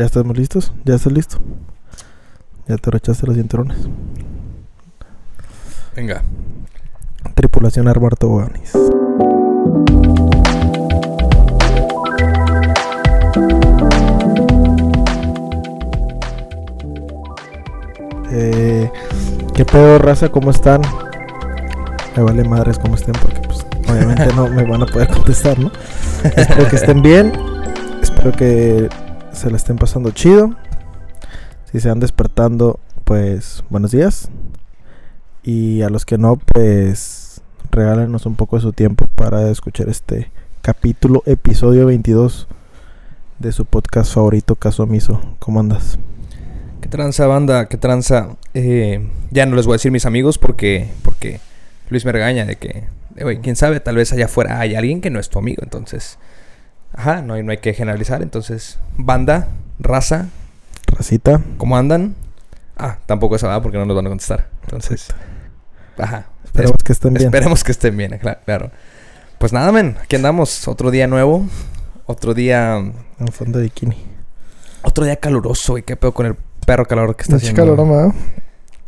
¿Ya estamos listos? ¿Ya estás listo? ¿Ya te rechaste los cinturones? Venga. Tripulación Armar Toboganis. Eh, ¿Qué pedo, raza? ¿Cómo están? Me vale madres cómo estén porque pues obviamente no me van a poder contestar, ¿no? Espero que estén bien. Espero que se la estén pasando chido. Si se van despertando, pues buenos días. Y a los que no, pues regálenos un poco de su tiempo para escuchar este capítulo, episodio 22 de su podcast favorito, Caso Omiso. ¿Cómo andas? ¿Qué tranza, banda? ¿Qué tranza? Eh, ya no les voy a decir mis amigos porque, porque Luis me regaña de que, oye, quién sabe, tal vez allá afuera hay alguien que no es tu amigo. Entonces, ajá, no hay, no hay que generalizar. Entonces, banda, raza, Racita. ¿cómo andan? Ah, tampoco esa va porque no nos van a contestar. Entonces, ajá. Esperemos que estén bien. Esperemos que estén bien, cla- claro. Pues nada, men, aquí andamos. Otro día nuevo. Otro día. En fondo de bikini. Otro día caluroso, güey. ¿Qué pedo con el perro calor que está Mucho haciendo? calor.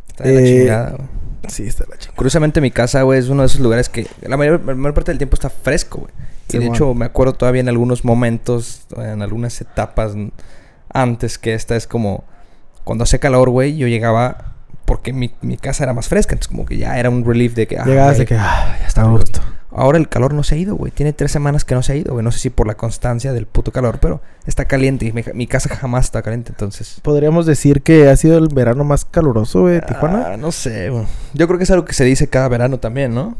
Está de la Eh, chingada, güey. Sí, está la chingada. Curiosamente, mi casa, güey, es uno de esos lugares que la mayor, la mayor parte del tiempo está fresco, güey. Y de Simón. hecho, me acuerdo todavía en algunos momentos, en algunas etapas antes que esta es como cuando hace calor, güey, yo llegaba porque mi, mi casa era más fresca. Entonces, como que ya era un relief de que. ah, Llegabas de que, ah, ya está a gusto. Ahora el calor no se ha ido, güey. Tiene tres semanas que no se ha ido, güey. No sé si por la constancia del puto calor, pero está caliente. Y mi, mi casa jamás está caliente, entonces. Podríamos decir que ha sido el verano más caluroso, güey, de Tijuana. Ah, no sé, güey. Yo creo que es algo que se dice cada verano también, ¿no?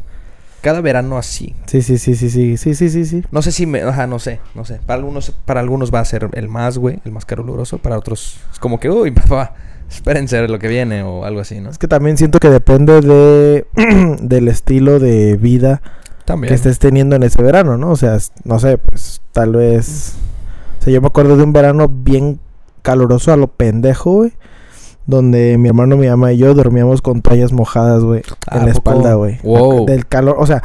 Cada verano así. Sí, sí, sí, sí, sí, sí, sí, sí, sí. No sé si me... Ajá, no sé, no sé. Para algunos, para algunos va a ser el más, güey, el más caluroso. Para otros es como que, uy, papá, espérense lo que viene o algo así, ¿no? Es que también siento que depende de del estilo de vida También. que estés teniendo en ese verano, ¿no? O sea, no sé, pues tal vez... O sea, yo me acuerdo de un verano bien caluroso a lo pendejo, güey. Donde mi hermano, mi mamá y yo dormíamos con toallas mojadas, güey. Ah, en la ¿a poco? espalda, güey. Wow. Del calor, o sea...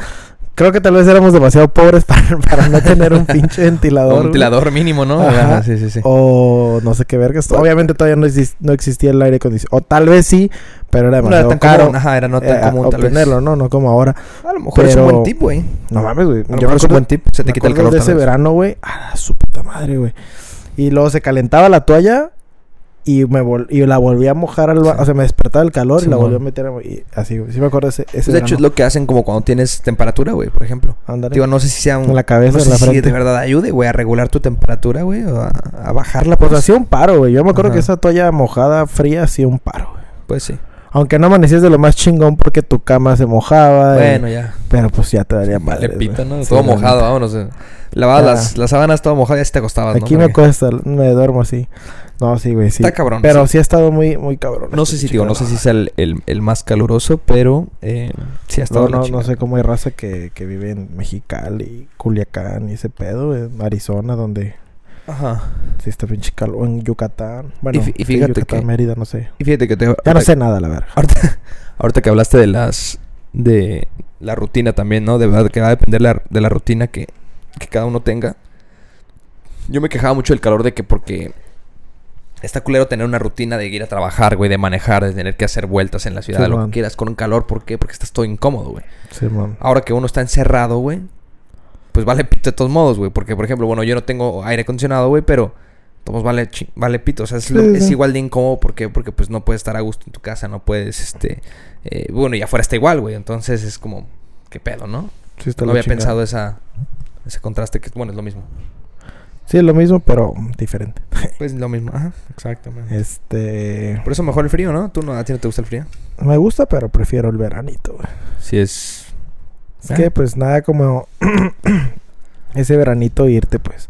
Creo que tal vez éramos demasiado pobres para, para no tener un pinche ventilador. Un ventilador mínimo, ¿no? Ajá. Ajá, sí, sí, sí. O no sé qué vergas. Obviamente todavía no, exis- no existía el aire acondicionado. O tal vez sí, pero era no era demasiado tan caro común. Ajá, era no tan eh, común, tal vez. obtenerlo, ¿no? No como ahora. A lo mejor es un Pero- buen tip, güey. No mames, güey. A Yo me mejor es un buen tip. Se te quita el calor de ese verano, güey. Ah, su puta madre, güey. Y luego se calentaba la toalla y me vol- y la volví a mojar al Sí. O sea, me despertaba el calor y la volví a meter a- y así. Sí me acuerdo ese, ese Pues, de hecho, es verano. lo que hacen como cuando tienes temperatura, güey, por ejemplo. Ándale. Digo, no sé si sea un... en la cabeza, no en la si frente. de verdad ayude, güey, a regular tu temperatura, güey, o a, a bajarla. Pues pues hacía un paro, güey. Yo me acuerdo Ajá. que esa toalla mojada, fría, hacía un paro, güey. Pues sí. Aunque no amanecías de lo más chingón porque tu cama se mojaba. y- Bueno, ya. Pero pues ya te daría Vale, madre. pito, ¿no? todo mojado, vámonos. eh. Lavabas las, las sábanas todo mojado y así te acostabas, ¿no? Aquí me cuesta, me duermo así. No, sí, güey, sí. Está cabrón. Pero sí. sí ha estado muy, muy cabrón. No sé si, digo, no sé si sea el, el- el más caluroso, pero eh, sí ha estado No, no, no sé cómo hay raza que, que vive en Mexicali, Culiacán y ese pedo, en Arizona, donde Ajá. sí está pinche calor, en Yucatán. Bueno, Y sí, fíjate Yucatán, que- Mérida, no sé. Y fíjate que te... Ya no sé nada, la verdad. Ahorita, ahorita que hablaste de las... De la rutina también, ¿no? De verdad que va a depender la- de la rutina que, que cada uno tenga. Yo me quejaba mucho del calor de que porque... Está culero tener una rutina de ir a trabajar, güey, de manejar, de tener que hacer vueltas en la ciudad, Sí, lo man. que quieras, con un calor. ¿Por qué? Porque estás todo incómodo, güey. Sí, man. Ahora que uno está encerrado, güey, pues vale pito de todos modos, güey. Porque, por ejemplo, bueno, yo no tengo aire acondicionado, güey, pero todos vale, vale pito. O sea, es, lo- Sí, es sí. igual de incómodo. ¿Por qué? Porque, pues, no puedes estar a gusto en tu casa, no puedes, este... eh, bueno, y afuera está igual, güey. Entonces es como, ¿qué pedo, no? Sí está no había chingada. pensado esa, ese contraste que, bueno, es lo mismo. Sí, es lo mismo, pero diferente. Pues lo mismo, ajá, exactamente. Este... Por eso mejor el frío, ¿no? ¿Tú no, a ti no te gusta el frío? Me gusta, pero prefiero el veranito, güey. Sí, es... Es Ah. que pues nada como ese veranito irte pues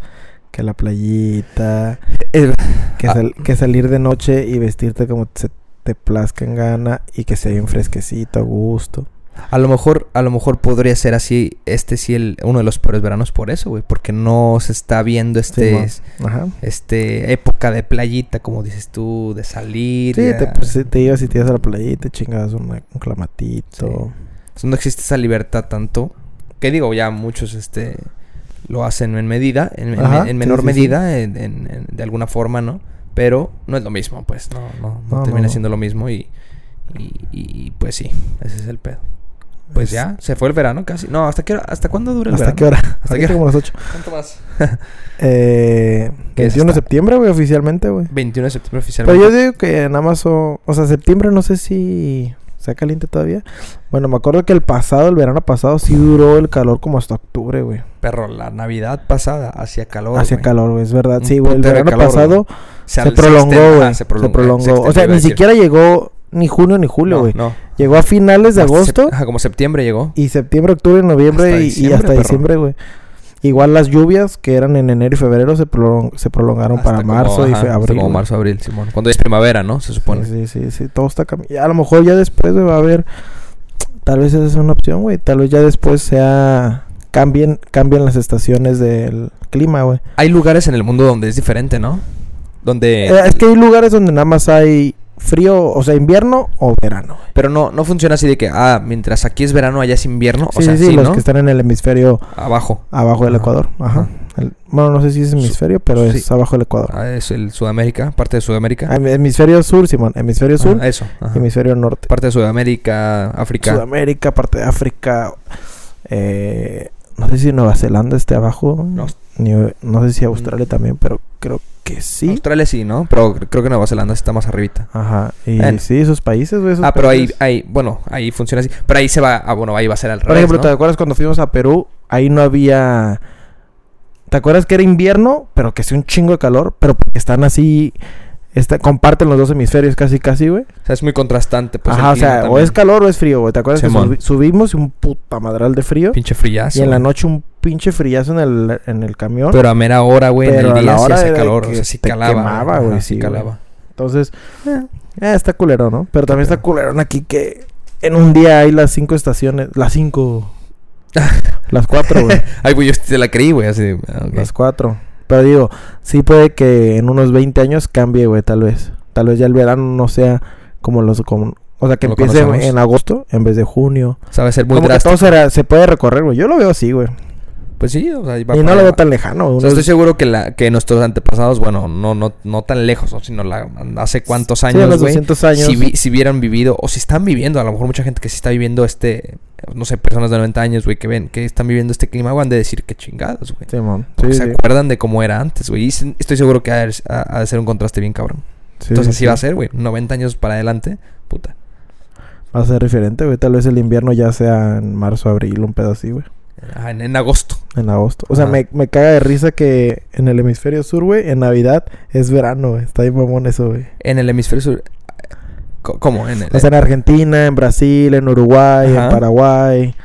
que a la playita, que, Ah. sal- que salir de noche y vestirte como se te plazca en gana y que sea bien fresquecito, a gusto. A lo mejor, a lo mejor podría ser así, este sí el, uno de los peores veranos por eso, güey, porque no se está viendo este. Ajá. este época de playita, como dices tú, de salir. Sí, te, pues, sí, te ibas y te ibas a la playita, chingabas una- un clamatito. Sea, no existe esa libertad tanto. Que digo, ya muchos este lo hacen en medida, en, en- Ajá, en sí, menor sí, sí. medida, en- en- en- de alguna forma, ¿no? Pero no es lo mismo, pues. No, no, no, No, termina siendo lo mismo y, y, y, pues sí, ese es el pedo. Pues Es- ya, se fue el verano casi. No, ¿hasta qué hora? ¿Hasta cuándo dura el ¿Hasta verano? qué hora? ¿Hasta Hasta qué hora? como las 8. ¿Cuánto más? Eh, ¿Qué es 21 de septiembre, güey, oficialmente, güey. 21 de septiembre Pero oficialmente. yo digo que en Amazon, o sea, septiembre no sé si sea caliente todavía. Bueno, me acuerdo que el pasado, el verano pasado, sí duró el calor como hasta octubre, güey. Perro, la Navidad pasada hacía calor. Hacía calor, güey, es verdad. Un Sí, güey, el verano calor, pasado Se, prolongó, güey. Se, prolongó, o sea, ni siquiera llegó ni junio ni julio, güey. no. Llegó a finales de Hasta agosto sep- ajá, como septiembre llegó. y septiembre, octubre, noviembre Hasta y- hasta perro. diciembre, güey. Igual las lluvias que eran en enero y febrero se, prolong- se prolongaron Hasta para como, marzo y fe- hasta abril. Como güey. marzo, abril, Simón. Cuando es primavera, ¿no? Se supone. Sí, sí, sí, sí, todo está cambiando. A lo mejor ya después güey, va a haber. Tal vez esa es una opción, güey. Tal vez ya después sea. Cambien, cambien las estaciones del clima, güey. Hay lugares en el mundo donde es diferente, ¿no? Donde... Eh, es que hay lugares donde nada más hay frío, o sea, invierno o verano. Pero no, no funciona así de que, ah, mientras aquí es verano, allá es invierno. o Sí, sea, sí, los ¿no? que están en el hemisferio Abajo. abajo del. Ecuador. Ajá. El- bueno, no sé si es hemisferio, pero es abajo del Ecuador. Ah, es el Sudamérica, parte de Sudamérica. Ah, Hemisferio sur, Simón. Hemisferio sur, Ah, eso. ajá. hemisferio norte. Parte de Sudamérica, África. Sudamérica, parte de África. eh, no sé si Nueva Zelanda esté abajo. No. Ni- no sé si Australia también, pero creo que sí. Australia sí, ¿no? Pero creo que Nueva Zelanda está más arribita. Ajá. Y Bueno. sí, esos países, güey. Ah, pero ahí, países. ahí, bueno, ahí funciona así. Pero ahí se va, ah, bueno, ahí va a ser al Por revés, ejemplo, ¿no? ¿te acuerdas cuando fuimos a Perú? Ahí no había. ¿Te acuerdas que era invierno? Pero que hacía un chingo de calor. Pero porque están así. Está, comparten los dos hemisferios casi, casi, güey. O sea, es muy contrastante, pues. Ajá, o sea, o también. es calor o es frío, güey. ¿Te acuerdas Simón. que subi- subimos y un puta madral de frío? Pinche frillazo. Y en la noche un pinche frillazo en el, en el camión. Pero a mera hora, güey, en Pero el día la sí de calor. O sea, sí te calaba. quemaba, güey, sí sí, calaba. Entonces, eh, eh, está culero, ¿no? Pero también Está está culero aquí que en un día hay las cinco estaciones. Las cinco. las cuatro, güey. Ay, güey, yo te la creí, güey, así. ah, ok. Las cuatro. Pero digo, sí puede que en unos 20 años cambie, güey, tal vez. Tal vez ya el verano no sea como los... Como, o sea, que empiece conocemos. en agosto en vez de junio. Sabe ser muy como que drástico. todo será- se puede recorrer, güey. Yo lo veo así, güey. Pues sí, o sea, va Y no lo veo tan lejano. O sea, estoy seguro que, la, que nuestros antepasados, bueno, no, no, no tan lejos, ¿no? sino la, hace cuántos sí, años, güey. 200 años. si, vi- si hubieran vivido, o si están viviendo, a lo mejor mucha gente que sí está viviendo este, no sé, personas de 90 años, güey, que ven, que están viviendo este clima, han de decir que chingados, güey. Porque Sí, se sí. acuerdan de cómo era antes, güey. Y sí- estoy seguro que ha, de- ser un contraste bien cabrón. Sí, Entonces sí, así va a sí. ser, güey. 90 años para adelante, puta. Va a ser diferente, güey. Tal vez el invierno ya sea en marzo, abril, un pedo así, güey. En, en agosto. En agosto. O sea, me, me caga de risa que en el hemisferio sur, güey, en Navidad es verano, güey. Está ahí mamón eso, güey. En el hemisferio sur. ¿Cómo? En el, O sea, en Argentina, en Brasil, en Uruguay, Ajá. en Paraguay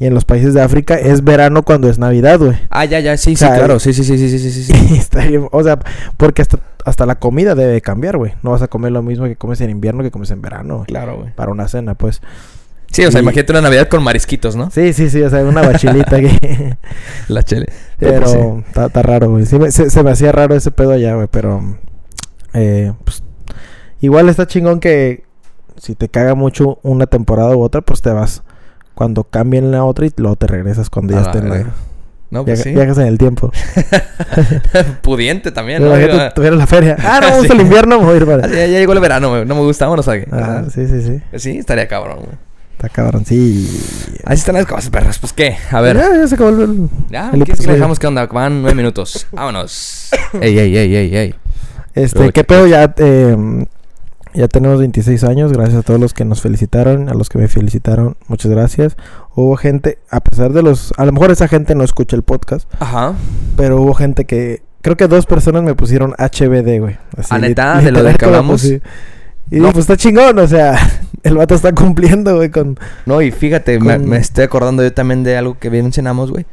y en los países de África es verano cuando es Navidad, güey. Ah, ya, ya, sí, O sea, sí, claro. Sí, sí, sí, sí, sí, sí, sí. Está bien, o sea, porque hasta, hasta la comida debe cambiar, güey. No vas a comer lo mismo que comes en invierno que comes en verano, güey. Claro, güey. Para una cena, pues. Sí, o sea, Y- imagínate una Navidad con marisquitos, ¿no? Sí, sí, sí, o sea, una bachilita aquí. La chele. Pero pues sí. está, está raro, güey. Sí me- se, se me hacía raro ese pedo allá, güey. Pero. eh, pues, igual está chingón que si te caga mucho una temporada u otra, pues te vas cuando cambien la otra y luego te regresas cuando ya A la. No, pues viaja- sí. Viajas en el tiempo. Pudiente también, ¿no? Tuvieras la feria. Ah, no, vamos Sí. al invierno, voy a ir para. ah, ya, ya llegó el verano, güey. No me gusta, vámonos a... Ajá, Ajá. sí, sí, sí. Sí, estaría cabrón, güey. Está cabrón, sí. Así están las cosas, perros. Pues, ¿qué? A ver. Ya, ya se acabó el. Ya, el ¿quieres que le episodio. dejamos qué onda? Van nueve minutos. Vámonos. ey, ey, ey, ey, ey. Este, Luego, ¿qué pedo? Ya, eh, ya tenemos 26 años. Gracias a todos los que nos felicitaron, a los que me felicitaron. Muchas gracias. Hubo gente, a pesar de los. A lo mejor esa gente no escucha el podcast, Ajá. pero hubo gente que. Creo que dos personas me pusieron HBD, güey. Así, ¿Ah, lit- neta? ¿De lo de que hablamos? así. Y No. pues está chingón, o sea, el vato está cumpliendo, güey, con. No, y fíjate, me, Con- me estoy acordando yo también de algo que mencionamos, güey.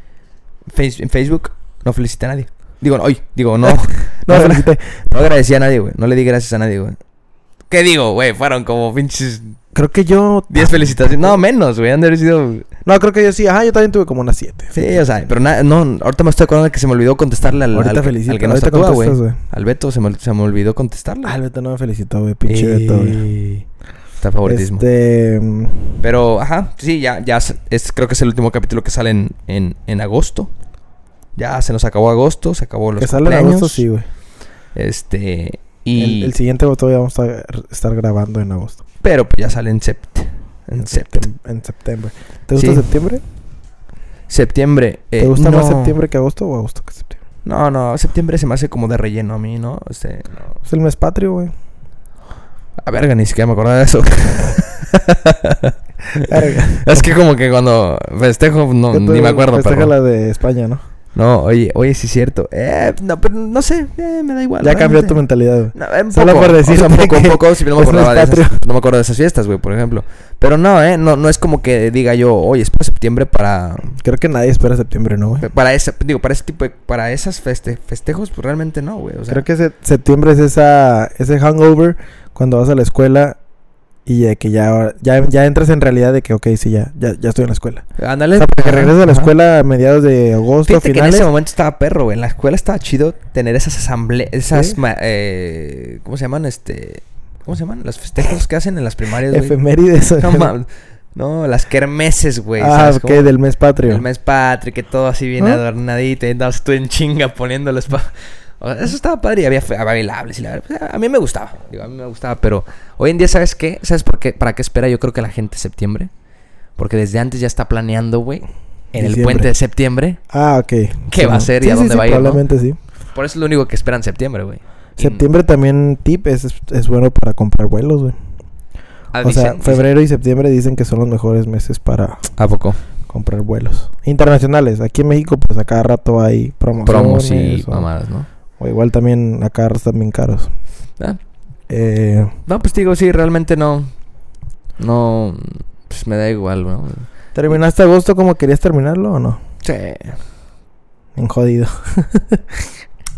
Face- en Facebook no felicité a nadie. Digo, hoy, digo, no. No, no, no agradecí a nadie, güey. No le di gracias a nadie, güey. ¿Qué digo, güey? Fueron como pinches Creo que yo. 10 felicitaciones. No, menos, güey. Han de haber sido. No, creo que yo sí. Ajá, yo también tuve como unas 7. Sí, o sea, pero na- no, ahorita me estoy acordando de que se me olvidó contestarle al, Ahorita al, felicito. al que ahorita tatúa, güey. contestas, güey. Al Beto se me, se me olvidó contestarle. Ah, el Beto no me felicitó, güey. Pinche Beto, güey. Está favoritismo. Este. Pero, ajá, sí, ya, ya es, creo que es el último capítulo que sale en, en, en agosto. Ya se nos acabó agosto, se acabó los que sale en agosto, sí, güey. Este, Y... El, el siguiente todavía vamos a estar grabando en agosto. Pero pues ya sale en sept. En sept. septem- en septiembre. ¿Te gusta Sí. septiembre? Septiembre. eh, ¿Te gusta más septiembre que agosto o agosto que septiembre? No, no, septiembre se me hace como de relleno a mí, ¿no? Este, no. Es el mes patrio, güey. A verga, ni siquiera me acordaba de eso. Es que como que cuando festejo, no, ¿Qué ni me acuerdo, festeja pero... la de España, ¿no? No, oye, oye, sí es cierto. Eh, no, pero no sé, eh, me da igual. ya cambió tu mentalidad. No, eh, un Solo poco, por o sea, decirte un poco, un poco, si no me acordaba de esas, no me acuerdo de esas fiestas, güey, por ejemplo. Pero no, eh, no, no es como que diga yo, oye, es para septiembre para, Creo que nadie espera septiembre, ¿no, güey? para ese, digo, para ese tipo de, para esas feste, festejos, pues realmente no, güey, o sea. Creo que se- septiembre es esa ese hangover cuando vas a la escuela y de que ya, ya, ya entras en realidad de que, ok, sí, ya, ya, ya estoy en la escuela. Ándale. O sea, porque regresas a la escuela a mediados de agosto, Fíjate que en finales. ese momento estaba perro, güey. En la escuela estaba chido tener esas asambleas, esas, Sí. ma- eh, ¿cómo se llaman? Este, ¿cómo se llaman? Los festejos que hacen en las primarias, güey. Efemérides. No, las kermeses, güey. ah, ¿sabes ok, cómo? del mes patrio. El mes patrio, que todo así bien ¿Ah? adornadito. Y andabas tú en chinga poniéndoles pa... O sea, eso estaba padre y había, bailables y la a mí me gustaba. Digo, a mí me gustaba, pero hoy en día, ¿sabes qué? ¿Sabes por qué? ¿Para qué espera yo creo que la gente septiembre? Porque desde antes ya está planeando, güey, en el puente de septiembre. Ah, ok. ¿Qué va a hacer y a dónde sí, va a ir, no? Probablemente sí. Por eso es lo único que esperan septiembre, güey. Y- Septiembre también, tip, es, es, bueno para comprar vuelos, güey. Ah, o sea, dicen- febrero y septiembre dicen que son los mejores meses para ¿A poco? comprar vuelos. Internacionales. Aquí en México, pues a cada rato hay promociones. Promos y o, mamadas, ¿no? O igual también a cada rato están bien caros. Ah, Eh, No, pues digo, sí, realmente no. No. Pues me da igual, ¿no? ¿Terminaste agosto como querías terminarlo o no? Sí. En jodido.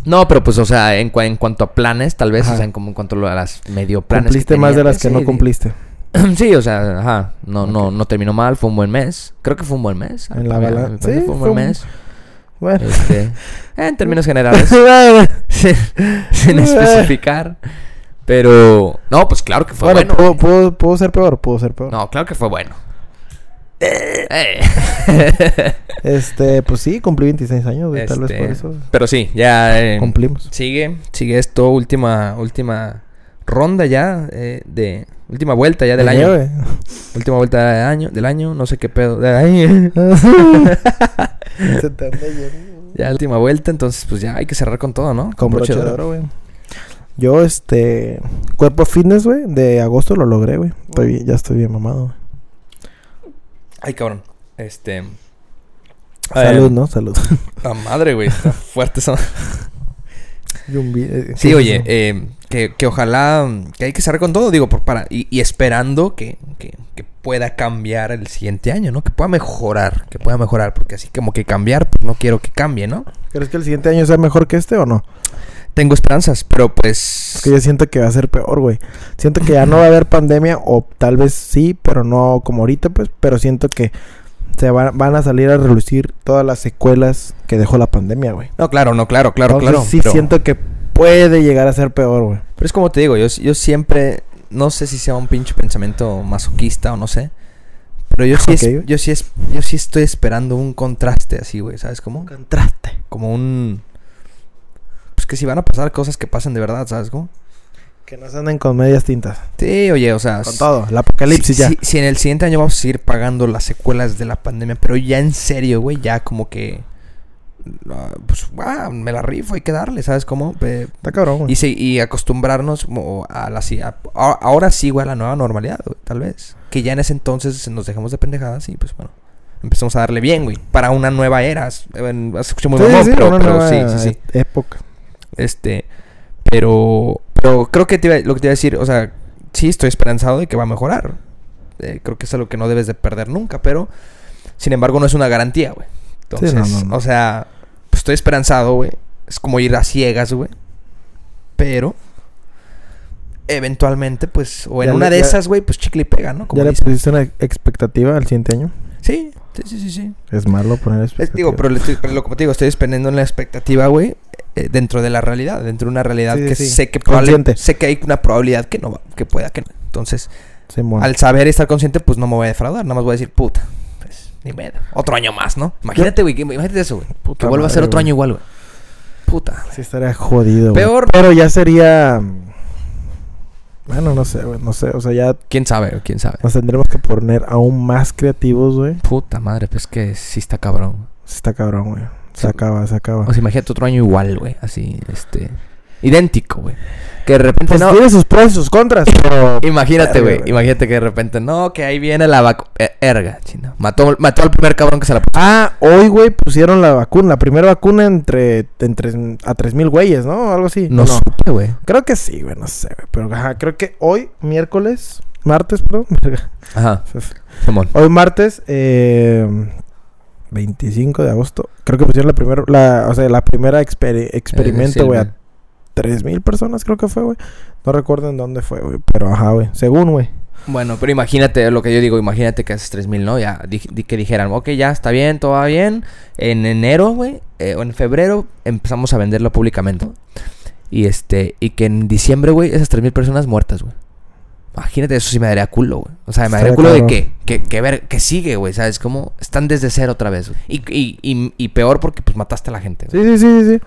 No, pero pues, o sea, en, cua- en cuanto a planes, tal vez, Ajá. o sea, en, como en cuanto a las medio planes. Cumpliste más de las que sí, no cumpliste. Sí, o sea, ajá. No, no, no terminó mal, fue un buen mes. Creo que fue un buen mes. En la A mí- a bala- mí me parece sí, fue un fue buen un- mes. Bueno. Este, en términos generales. sin, sin especificar. Pero. No, pues claro que fue bueno, bueno. pudo, pudo- pudo ser peor, pudo ser peor. No, claro que fue bueno. Eh. Este, pues sí, cumplí 26 años, tal vez Este, por eso Pero sí, ya. eh, cumplimos. Sigue, sigue esto, última, última ronda ya eh, de última vuelta ya del año, última vuelta del año, del año, no sé qué pedo, ya última vuelta, entonces pues ya hay que cerrar con todo, ¿no? Con broche de oro, güey. Yo, este, cuerpo fitness, güey, de agosto lo logré, güey. Estoy bien- ya estoy bien mamado, güey. Ay, cabrón. Este Salud, eh, ¿no? Salud. La madre, güey, está fuerte eso. Eh, Sí, ¿qué oye, eh, que, que ojalá que hay que cerrar con todo, digo, por, para y, y esperando que, que, que pueda cambiar el siguiente año, ¿no? Que pueda mejorar, que pueda mejorar, porque así como que cambiar, pues no quiero que cambie, ¿no? ¿Crees que el siguiente año sea mejor que este o no? Tengo esperanzas, pero pues... Es que yo siento que va a ser peor, güey. Siento que ya no va a haber pandemia, o tal vez sí, pero no como ahorita, pues. Pero siento que se van, van a salir a relucir todas las secuelas que dejó la pandemia, güey. No, claro, no, claro, claro, Entonces, claro. Sí, pero, siento que puede llegar a ser peor, güey. pero es como te digo, yo, yo siempre... No sé si sea un pinche pensamiento masoquista o no sé. Pero yo sí, es- yo sí, es, yo sí estoy esperando un contraste así, güey, ¿sabes cómo? Contraste. Como un... Pues que si van a pasar cosas que pasen de verdad, ¿sabes cómo? Que nos anden con medias tintas. Sí, oye, o sea... Con todo. El apocalipsis si, ya. Si, si en el siguiente año vamos a seguir pagando las secuelas de la pandemia, pero ya en serio, güey, ya como que... ah, pues, ah, me la rifo, hay que darle, ¿sabes cómo? Eh, Está cabrón, güey. y, se- y acostumbrarnos a la... si- a- ahora sí, güey, a la nueva normalidad, güey, tal vez. Que ya en ese entonces nos dejamos de pendejadas y pues bueno... Empezamos a darle bien, güey. Para una nueva era. Es- Se escucha muy Sí, mamón, sí, pero, sí, sí, sí. e- Época. Este, pero, pero creo que te iba- lo que te iba a decir, o sea, sí estoy esperanzado de que va a mejorar. Eh, creo que es algo que no debes de perder nunca, pero sin embargo no es una garantía, güey. Entonces, no, no, no. o sea, pues estoy esperanzado, güey. Es como ir a ciegas, güey. Pero eventualmente, pues, o en Ya una le- de ya- esas, güey, pues chicle y pega, ¿no? Como ¿Ya le dicen. pusiste una expectativa al siguiente año? Sí, sí, sí, sí, sí. Es malo poner Es- expectativa. digo, pero, le estoy- pero lo, como te digo, estoy dependiendo en la expectativa, güey, eh, dentro de la realidad, dentro de una realidad Sí, que sí. sé que probable- sé que hay una probabilidad que no va- que pueda que no. Entonces, al saber y estar consciente, pues no me voy a defraudar, nada más voy a decir, puta, pues ni pedo. Otro año más, ¿no? Imagínate, güey, imagínate eso, güey. Que vuelva a ser otro año igual, güey. Puta. Sí estaría jodido. Peor. Pero ya sería... Bueno, no sé, güey, no sé. O sea, ya ¿Quién sabe? ¿Quién sabe? nos tendremos que poner aún más creativos, güey. Puta madre, pues que sí está cabrón. Sí Está cabrón, güey. Se Sí. acaba, se acaba. O sea, imagínate otro año igual, güey. Así, este... Idéntico, güey. Que de repente Pues no... tiene sus pros y sus contras, pero... Imagínate, güey. Imagínate que de repente... No, que ahí viene la vacuna... erga, chino. Mató, mató al primer cabrón que se la puso. Ah, hoy, güey, pusieron la vacuna, la primera vacuna entre, entre a 3000 güeyes, ¿no? Algo así. No, supe, güey. Creo que sí, güey, no sé, güey. Pero ajá, creo que hoy, miércoles, martes, perdón. Ajá. Hoy martes, eh, 25 de agosto. Creo que pusieron la primera, la, o sea, la primera experi- experimento, Eh, güey, sí, 3000 personas creo que fue, güey. No recuerdo en dónde fue, güey. Pero ajá, güey. Según, güey. Bueno, pero imagínate lo que yo digo, imagínate que haces 3000, ¿no? Ya, di- di- que dijeran, ok, ya está bien, todo va bien. En enero, güey, eh, o en febrero empezamos a venderlo públicamente. Y este, y que en diciembre, güey, esas 3000 personas muertas, güey. Imagínate, eso sí me daría culo, güey. O sea, me daría culo de cabrón. que, que, ver, que sigue, güey, ¿sabes? Como están desde cero otra vez. Y, y, y, y peor porque, pues, mataste a la gente. Sí, sí, sí, sí.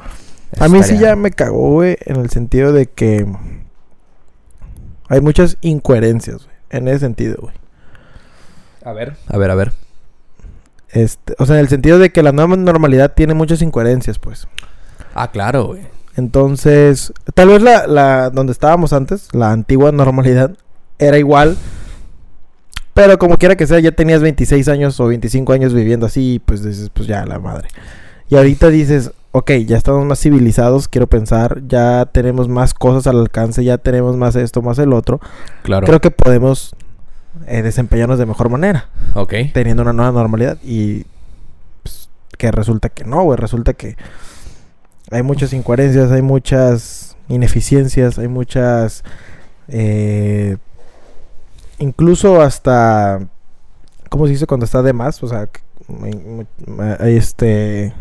A mí sí ya me cagó, güey, en el sentido de que hay muchas incoherencias, güey. En ese sentido, güey. A ver. A ver, a ver. Este, o sea, en el sentido de que la nueva normalidad tiene muchas incoherencias, pues. Ah, claro, güey. Entonces, tal vez la, la donde estábamos antes, la antigua normalidad, era igual. Pero como quiera que sea, ya tenías 26 años o 25 años viviendo así, pues dices, pues ya la madre. Y ahorita dices, ok, ya estamos más civilizados, quiero pensar, ya tenemos más cosas al alcance, ya tenemos más esto, más el otro. Claro. Creo que podemos eh, desempeñarnos de mejor manera, Ok. teniendo una nueva normalidad. Y pues, que resulta que no, güey, resulta que hay muchas incoherencias, hay muchas ineficiencias, hay muchas... eh, incluso hasta... ¿Cómo se dice cuando está de más? O sea, hay este...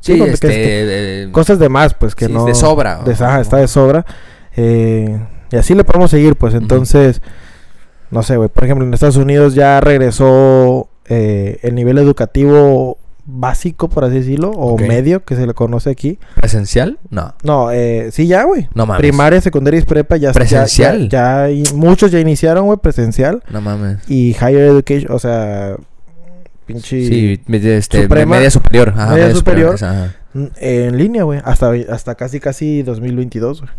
Sí, cuando este... que eh, cosas de más, pues que sí, no... De sobra. de- ajá, está de sobra. Eh, y así le podemos seguir, pues entonces, no sé, güey. Por ejemplo, en Estados Unidos ya regresó eh, el nivel educativo básico, por así decirlo, o medio, que se le conoce aquí. ¿Presencial? No. No, eh, sí, ya, güey. No mames. Primaria, secundaria y prepa ya ya- ¿Presencial? Ya, ya hay- muchos ya iniciaron, güey, presencial. No mames. Y higher education, o sea, pinche Sí, media, este, Suprema- media superior. Ajá, media superior. ajá. en línea, güey. Hasta, hasta casi, casi 2022, güey.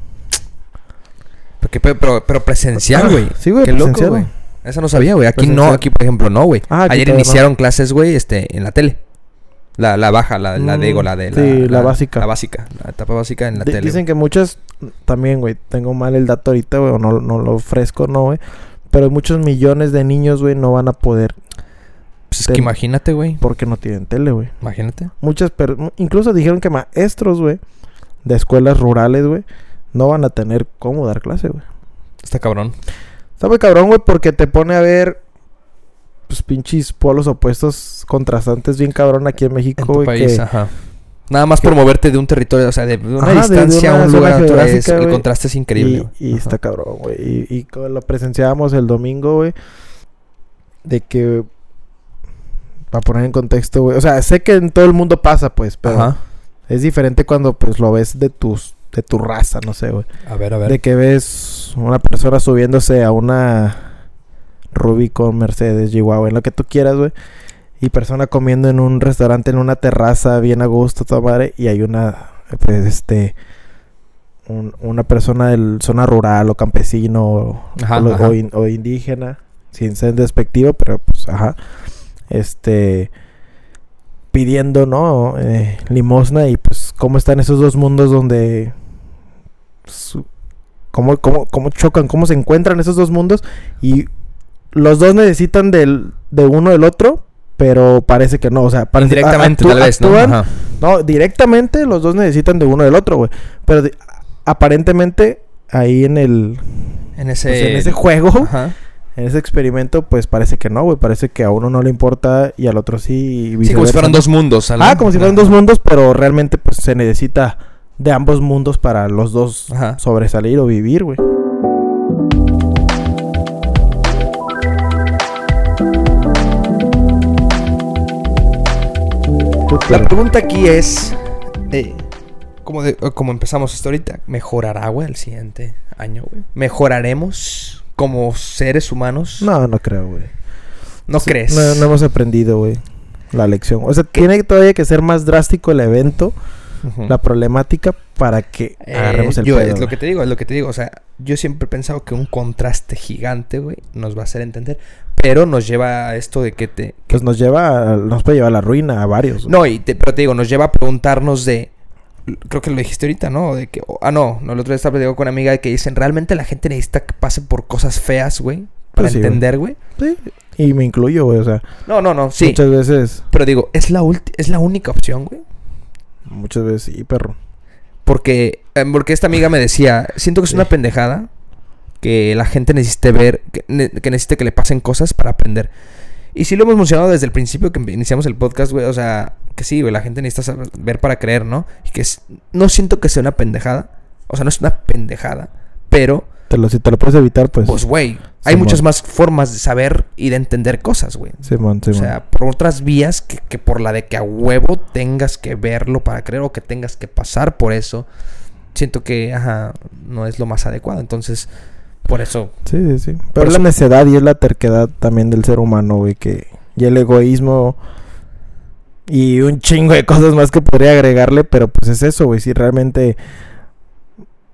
Porque, pero, pero, pero presencial, güey. Sí, güey, Qué presencial, güey. güey. Eso no sabía, güey. Aquí no, aquí por ejemplo no, güey. Ah, Ayer no. iniciaron clases, güey, este, en la tele. La, la baja, la, la Mm, digo, la de sí, la básica. La básica, la etapa básica en la Di- tele. Dicen que muchas, también, güey, tengo mal el dato ahorita, güey, o no, no lo ofrezco, no, güey. Pero muchos millones de niños, güey, no van a poder Pues es que imagínate, güey. porque no tienen tele, güey. Imagínate. Muchas, pero incluso dijeron que maestros, güey, de escuelas rurales, güey, no van a tener cómo dar clase, güey. Está cabrón. Está muy cabrón, güey, porque te pone a ver, pues, pinches polos opuestos contrastantes bien cabrón aquí en En México, tu güey. país, que- ajá. Nada más por moverte de un territorio, o sea, de una Ajá, de- de distancia una a un lugar otro, es- el contraste es increíble. Y, está cabrón, güey. Y, y lo presenciábamos el domingo, güey. De que. Para poner en contexto, güey. O sea, sé que en todo el mundo pasa, pues. Pero Ajá. es diferente cuando, pues, lo ves de tus. De tu raza, no sé, güey. A ver, a ver. De que ves una persona subiéndose a una Rubicon, Mercedes, Chihuahua, en lo que tú quieras, güey. Y persona comiendo en un restaurante, en una terraza, bien a gusto, toda madre. Y hay una, pues, este... un- una persona de zona rural o campesino o, Ajá, o lo- ajá. o in- o indígena, sin ser despectivo, pero pues, ajá. Este... Pidiendo, ¿no? Eh, limosna y pues cómo están esos dos mundos donde cómo, cómo, cómo chocan, cómo se encuentran esos dos mundos y los dos necesitan del, de uno del otro, pero parece que no, o sea, parece, Indirectamente, actú- tal vez, ¿no? actúan- no, directamente los dos necesitan de uno del otro, güey, pero de- aparentemente ahí en el En ese... pues, en ese juego, Ajá. En ese experimento, pues parece que no, güey, parece que a uno no le importa y al otro sí. y Sí, como si fueran dos mundos. Ah, como si fueran Ajá. dos mundos, pero realmente pues se necesita de ambos mundos para los dos Ajá. sobresalir o vivir, güey. La pregunta aquí es... eh, como, de- como empezamos esto ahorita, mejorará, güey, el siguiente año, güey. Mejoraremos como seres humanos. No, no creo, güey. ¿No Sí, crees? No, no hemos aprendido, güey. La lección. O sea, tiene todavía que ser más drástico el evento, la problemática, para que Eh, agarremos el yo, pedo, es lo que te digo, es lo que te digo. O sea, yo siempre he pensado que un contraste gigante, güey, nos va a hacer entender. Pero nos lleva a esto de que te. Pues nos lleva, a- nos puede llevar a la ruina a varios. güey. No, y te, pero te digo, nos lleva a preguntarnos de. Creo que lo dijiste ahorita, ¿no? De que. ah, no, no, el otro día estaba platicando con una amiga de que dicen: realmente la gente necesita que pase por cosas feas, güey. Para Pues sí, güey. entender, güey. Sí, Y me incluyo, güey. O sea, No, no, no, sí. muchas veces, Pero digo, es la, ulti- es la única opción, güey. muchas veces sí, perro. Porque, eh, porque esta amiga me decía, siento que es Sí. una pendejada que la gente necesite ver, que, ne- que necesite que le pasen cosas para aprender. Y sí lo hemos mencionado desde el principio que iniciamos el podcast, güey. O sea, que sí, güey, la gente necesita saber- ver para creer, ¿no? Y que es- no siento que sea una pendejada. O sea, no es una pendejada. Pero, Te lo, si te lo puedes evitar, pues. pues, güey, hay muchas más formas de saber y de entender cosas, güey. Simón, O Simón. sea, por otras vías que, que por la de que a huevo tengas que verlo para creer o que tengas que pasar por eso. Siento que, ajá, no es lo más adecuado. Entonces, por eso. Sí, sí, sí. Pero es la necedad y es la terquedad también del ser humano, güey, que... Y el egoísmo... Y un chingo de cosas más que podría agregarle, pero pues es eso, güey. Si realmente...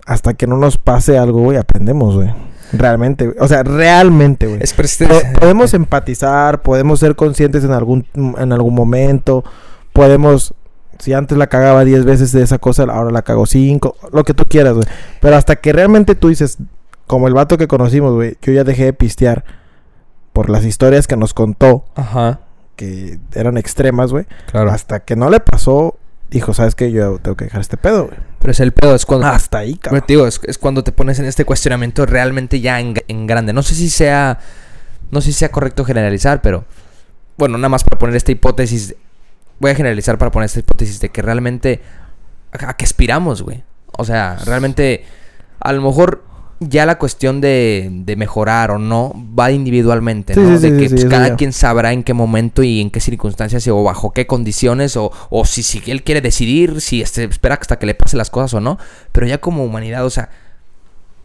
Hasta que no nos pase algo, güey, aprendemos, güey. Realmente, güey. O sea, realmente, güey. Es podemos empatizar, podemos ser conscientes en algún, en algún momento, podemos, si antes la cagaba 10 veces de esa cosa, ahora la cago 5, lo que tú quieras, güey. Pero hasta que realmente tú dices, como el vato que conocimos, güey, yo ya dejé de pistear por las historias que nos contó, Ajá, que eran extremas, güey. claro. Hasta que no le pasó, dijo, ¿sabes qué? Yo tengo que dejar este pedo, güey. Pero es el pedo, es cuando. Hasta ahí, Pero cabrón. te digo, es, es cuando te pones en este cuestionamiento realmente ya en, en grande. No sé si sea. No sé si sea correcto generalizar, pero. Bueno, nada más para poner esta hipótesis. Voy a generalizar para poner esta hipótesis de que realmente. ¿A, a qué aspiramos, güey? O sea, realmente. A lo mejor ya la cuestión de, de mejorar o no va individualmente, Sí, ¿no? sí, de que sí, pues, cada quien sabrá en qué momento y en qué circunstancias o bajo qué condiciones o, o si, si él quiere decidir si este, espera hasta que le pase las cosas o no. Pero ya como humanidad, o sea,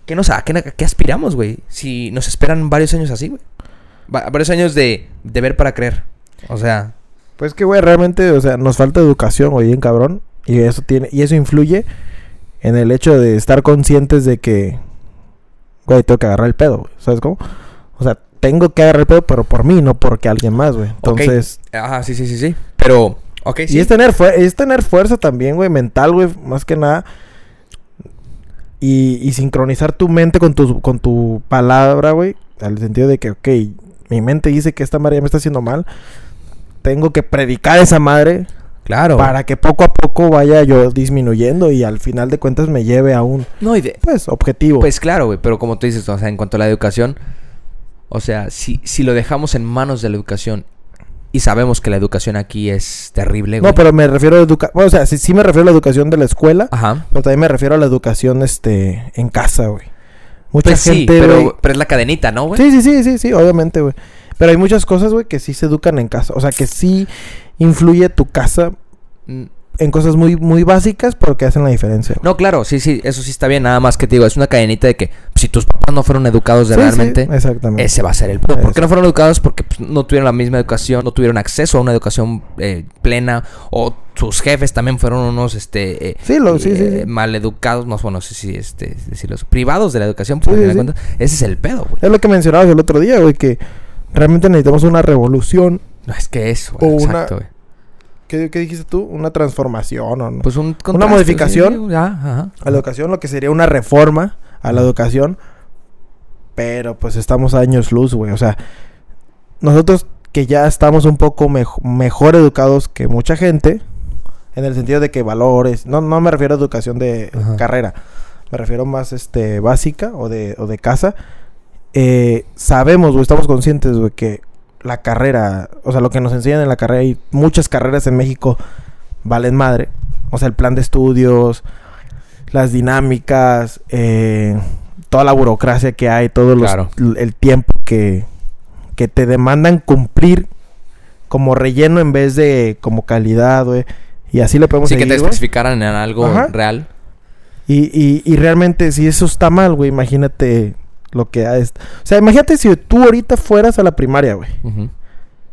¿qué nos a qué, a qué aspiramos, güey? Si nos esperan varios años así, güey. Va- varios años de, de ver para creer. O sea, Pues que, güey, realmente, o sea, nos falta educación, güey, bien cabrón. Y eso tiene, y eso influye en el hecho de estar conscientes de que, güey, tengo que agarrar el pedo, güey. ¿Sabes cómo? O sea, tengo que agarrar el pedo, pero por mí, no porque alguien más, güey. Entonces, ajá, sí, sí, sí, sí. Pero, ok, sí. y es tener, es tener fuerza también, güey, mental, güey, más que nada. Y, y sincronizar tu mente con tu, con tu palabra, güey. Al sentido de que, ok, mi mente dice que esta madre ya me está haciendo mal. Tengo que predicar esa madre Claro. para que poco a poco vaya yo disminuyendo y al final de cuentas me lleve a un, No, y de, pues, objetivo. Pues claro, güey, pero como tú dices, o sea, en cuanto a la educación, o sea, si, si lo dejamos en manos de la educación y sabemos que la educación aquí es terrible, güey. no, pero me refiero a educación, o sea, sí, sí me refiero a la educación de la escuela, Ajá. pero también me refiero a la educación, este, en casa, güey. Mucha Pues sí, gente, güey- pero, pero es la cadenita, ¿no, güey? Sí, sí, sí, sí, sí, obviamente, güey. Pero hay muchas cosas, güey, que sí se educan en casa. O sea, que sí influye tu casa en cosas muy, muy básicas, pero que hacen la diferencia. güey. No, claro, sí, sí, eso sí está bien, nada más que te digo, es una cadenita de que si tus papás no fueron educados de Sí, sí, realmente, exactamente. ese va a ser el punto. ¿Por qué no fueron educados? Porque pues, no tuvieron la misma educación, no tuvieron acceso a una educación eh, plena, o sus jefes también fueron unos, este, eh, Sí, lo- sí, sí, eh, sí. maleducados, no, bueno, no sé si, este, decirlos, privados de la educación, por Sí, sí, sí. cuentas. Ese es el pedo, güey. Es lo que mencionabas el otro día, güey, que realmente necesitamos una revolución. No, es que eso, O güey, una- exacto, güey. ¿Qué, qué dijiste tú? Una transformación o no. Pues un Una modificación sí, ya, ajá. a la educación, lo que sería una reforma a la educación. Pero pues estamos a años luz, güey. O sea, nosotros que ya estamos un poco mejo- mejor educados que mucha gente, en el sentido de que valores, no, no me refiero a educación de Ajá. carrera, me refiero más este básica o de, o de casa. eh, sabemos, güey, estamos conscientes, güey, que la carrera, o sea, lo que nos enseñan en la carrera, y muchas carreras en México valen madre. O sea, el plan de estudios, las dinámicas, eh, toda la burocracia que hay, todo Claro. el tiempo que, que te demandan cumplir como relleno en vez de como calidad, güey. Y así le podemos Sí, que seguir, te güey. especificaran en algo Ajá. real. Y, y, y realmente, si eso está mal, güey, imagínate lo que es. O sea, imagínate si tú ahorita fueras a la primaria, güey.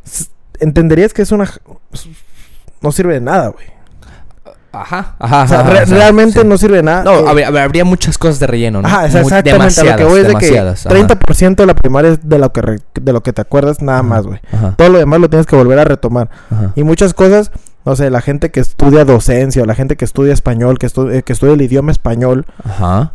S- Entenderías que es una. No sirve de nada, güey. Ajá, ajá, O sea, ajá, re- o sea, realmente sí. no sirve de nada. No, Eh, habría, habría muchas cosas de relleno, ¿no? Ajá, o sea, Muy- exactamente. A lo que demasiadas, voy es de demasiadas, que ajá. 30% de la primaria es de lo que, re- de lo que te acuerdas, nada más, güey. Todo lo demás lo tienes que volver a retomar. ajá. Y muchas cosas, no sé, la gente que estudia docencia o la gente que estudia español, que, estu- eh, que estudia el idioma español, Ajá.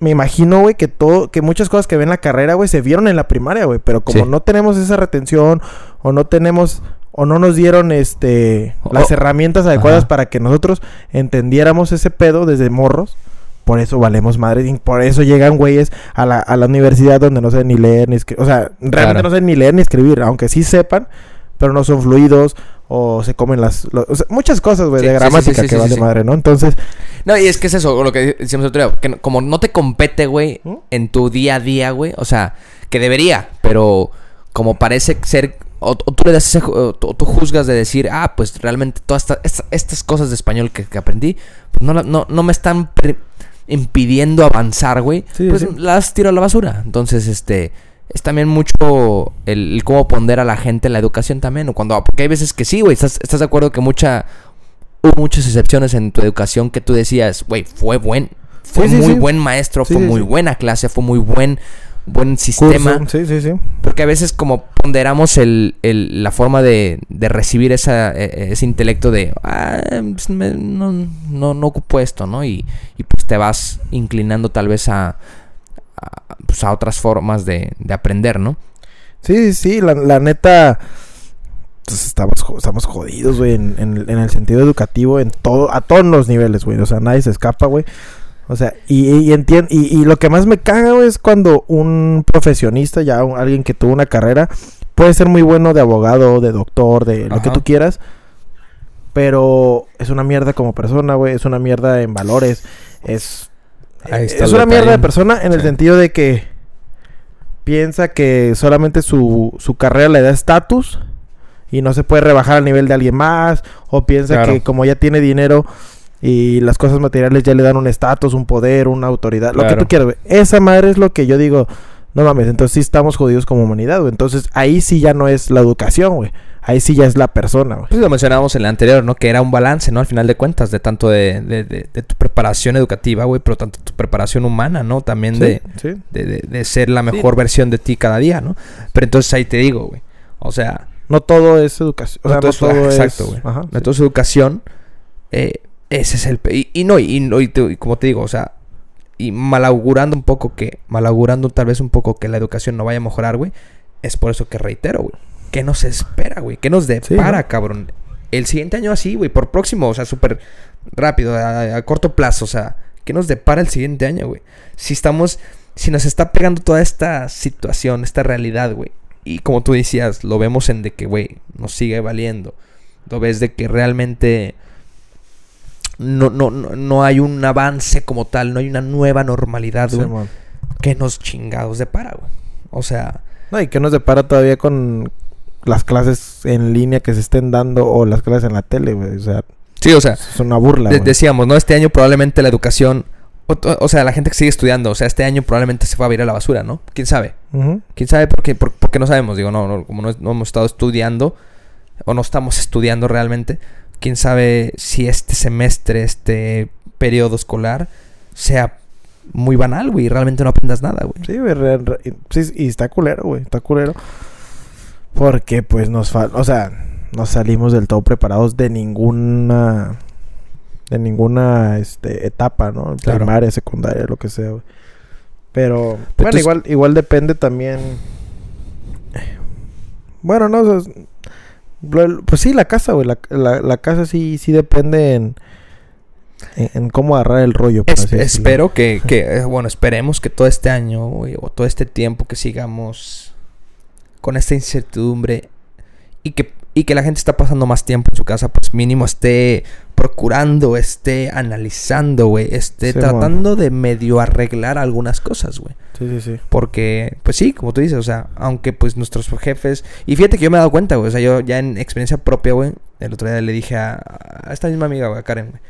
Me imagino, güey, que todo, que muchas cosas que ven en la carrera, güey, se vieron en la primaria, güey. Pero como Sí. no tenemos esa retención, o no tenemos, o no nos dieron este las herramientas adecuadas Ajá. para que nosotros entendiéramos ese pedo desde morros. Por eso valemos madre. Y por eso llegan güeyes a la, a la universidad donde no saben ni leer ni escribir. O sea, realmente Claro. no saben ni leer ni escribir. Aunque sí sepan, pero no son fluidos. O se comen las... lo- o sea, muchas cosas, güey, Sí, de gramática sí, sí, que vale madre, ¿no? Entonces, No, y es que es eso, lo que decíamos el otro día, que no- como no te compete, güey, ¿Mm? en tu día a día, güey, o sea, que debería, pero como parece ser, o, o tú le das ese, o tú, juzgas de decir, ah, pues realmente todas esta- esta- estas cosas de español que, que aprendí, pues no, no, no me están impidiendo avanzar, güey, pues las tiro a la basura. Entonces, este, es también mucho el, el cómo poner a la gente en la educación también, o cuando, porque hay veces que sí, güey, estás, estás de acuerdo que mucha hubo muchas excepciones en tu educación que tú decías, güey, fue buen, fue Sí, muy sí. buen maestro, Sí, fue muy buena clase, fue muy buen, buen sistema. curso. Sí, sí, sí. Porque a veces como ponderamos el, el- la forma de, de recibir esa, eh, ese intelecto de, ah, pues, me- no, no, no ocupo esto, ¿no? Y, y pues te vas inclinando tal vez a, a, pues, a otras formas de, de aprender, ¿no? Sí, sí, la, la neta. Pues estamos, estamos jodidos, güey, en, en- en el sentido educativo, en todo, a todos los niveles, güey. O sea, nadie se escapa, güey. O sea, y, y, entien- y, y lo que más me caga, güey, es cuando un profesionista, ya un- alguien que tuvo una carrera, puede ser muy bueno de abogado, de doctor, de lo que tú quieras, pero es una mierda como persona, güey, es una mierda en valores, es, Ahí está es una mierda de persona en el sentido de que piensa que solamente su, su carrera le da estatus y no se puede rebajar al nivel de alguien más, o piensa Claro. que como ya tiene dinero y las cosas materiales ya le dan un estatus, un poder, una autoridad, lo que tú quieras, güey. Esa madre es lo que yo digo, no mames, entonces sí estamos jodidos como humanidad, güey. Entonces ahí sí ya no es la educación, güey. Ahí sí ya es la persona, güey. Pues lo mencionábamos en la anterior, ¿no? Que era un balance, ¿no? Al final de cuentas, de tanto de, de, de- de tu preparación educativa, güey, pero tanto tu preparación humana, ¿no? También de, sí. de, de- de ser la mejor versión de ti cada día, ¿no? Pero entonces ahí te digo, güey. O sea, No todo es educación. O sea, no no todo es- todo es... exacto, güey. Ajá, no todo es educación. eh, ese es el... Y, y no, y, y te- y como te digo, o sea, y malaugurando un poco que... Malaugurando tal vez un poco que la educación no vaya a mejorar, güey. Es por eso que reitero, güey. ¿Qué nos espera, güey? ¿Qué nos depara, ¿no? cabrón? El siguiente año así, güey. Por próximo, o sea, súper rápido, a, a corto plazo. O sea, ¿qué nos depara el siguiente año, güey? Si estamos... Si nos está pegando toda esta situación, esta realidad, güey. Y como tú decías, lo vemos en de que, güey, nos sigue valiendo. Lo ves de que realmente no, no, no, no hay un avance como tal, no hay una nueva normalidad, güey. Simón. que nos chingados depara, güey. O sea, No, y que nos depara todavía con las clases en línea que se estén dando o las clases en la tele, güey. O sea, sí, o sea, es una burla, de- güey. decíamos, ¿no? Este año probablemente la educación, o, o sea, la gente que sigue estudiando, o sea, este año probablemente se va a ir a la basura, ¿no? ¿Quién sabe? ¿Quién sabe por qué? Por, por qué no sabemos? Digo, no, no como no, no hemos estado estudiando o no estamos estudiando realmente, quién sabe si este semestre, este periodo escolar sea muy banal, güey, y realmente no aprendas nada, güey. Sí, güey. re- re- sí, y está culero, güey. Está culero. Porque, pues, nos falta... O sea, no salimos del todo preparados de ninguna... De ninguna este, etapa, ¿no? Claro. Primaria, secundaria, lo que sea, güey. Pero, bueno, igual, igual depende también... Bueno, no, o sea, pues sí, la casa, güey. La, la, la casa sí, sí depende en, en, en cómo agarrar el rollo. Es- espero que, que, eh, bueno, esperemos que todo este año güey, o todo este tiempo que sigamos con esta incertidumbre y que y que la gente está pasando más tiempo en su casa, pues mínimo esté procurando, esté analizando, güey, esté Sí, tratando de medio arreglar algunas cosas, güey. Sí, sí, sí. Porque, pues sí, como tú dices, o sea, aunque pues nuestros jefes... Y fíjate que yo me he dado cuenta, güey, o sea, yo ya en experiencia propia, güey, el otro día le dije a, a esta misma amiga, güey, a Karen, güey,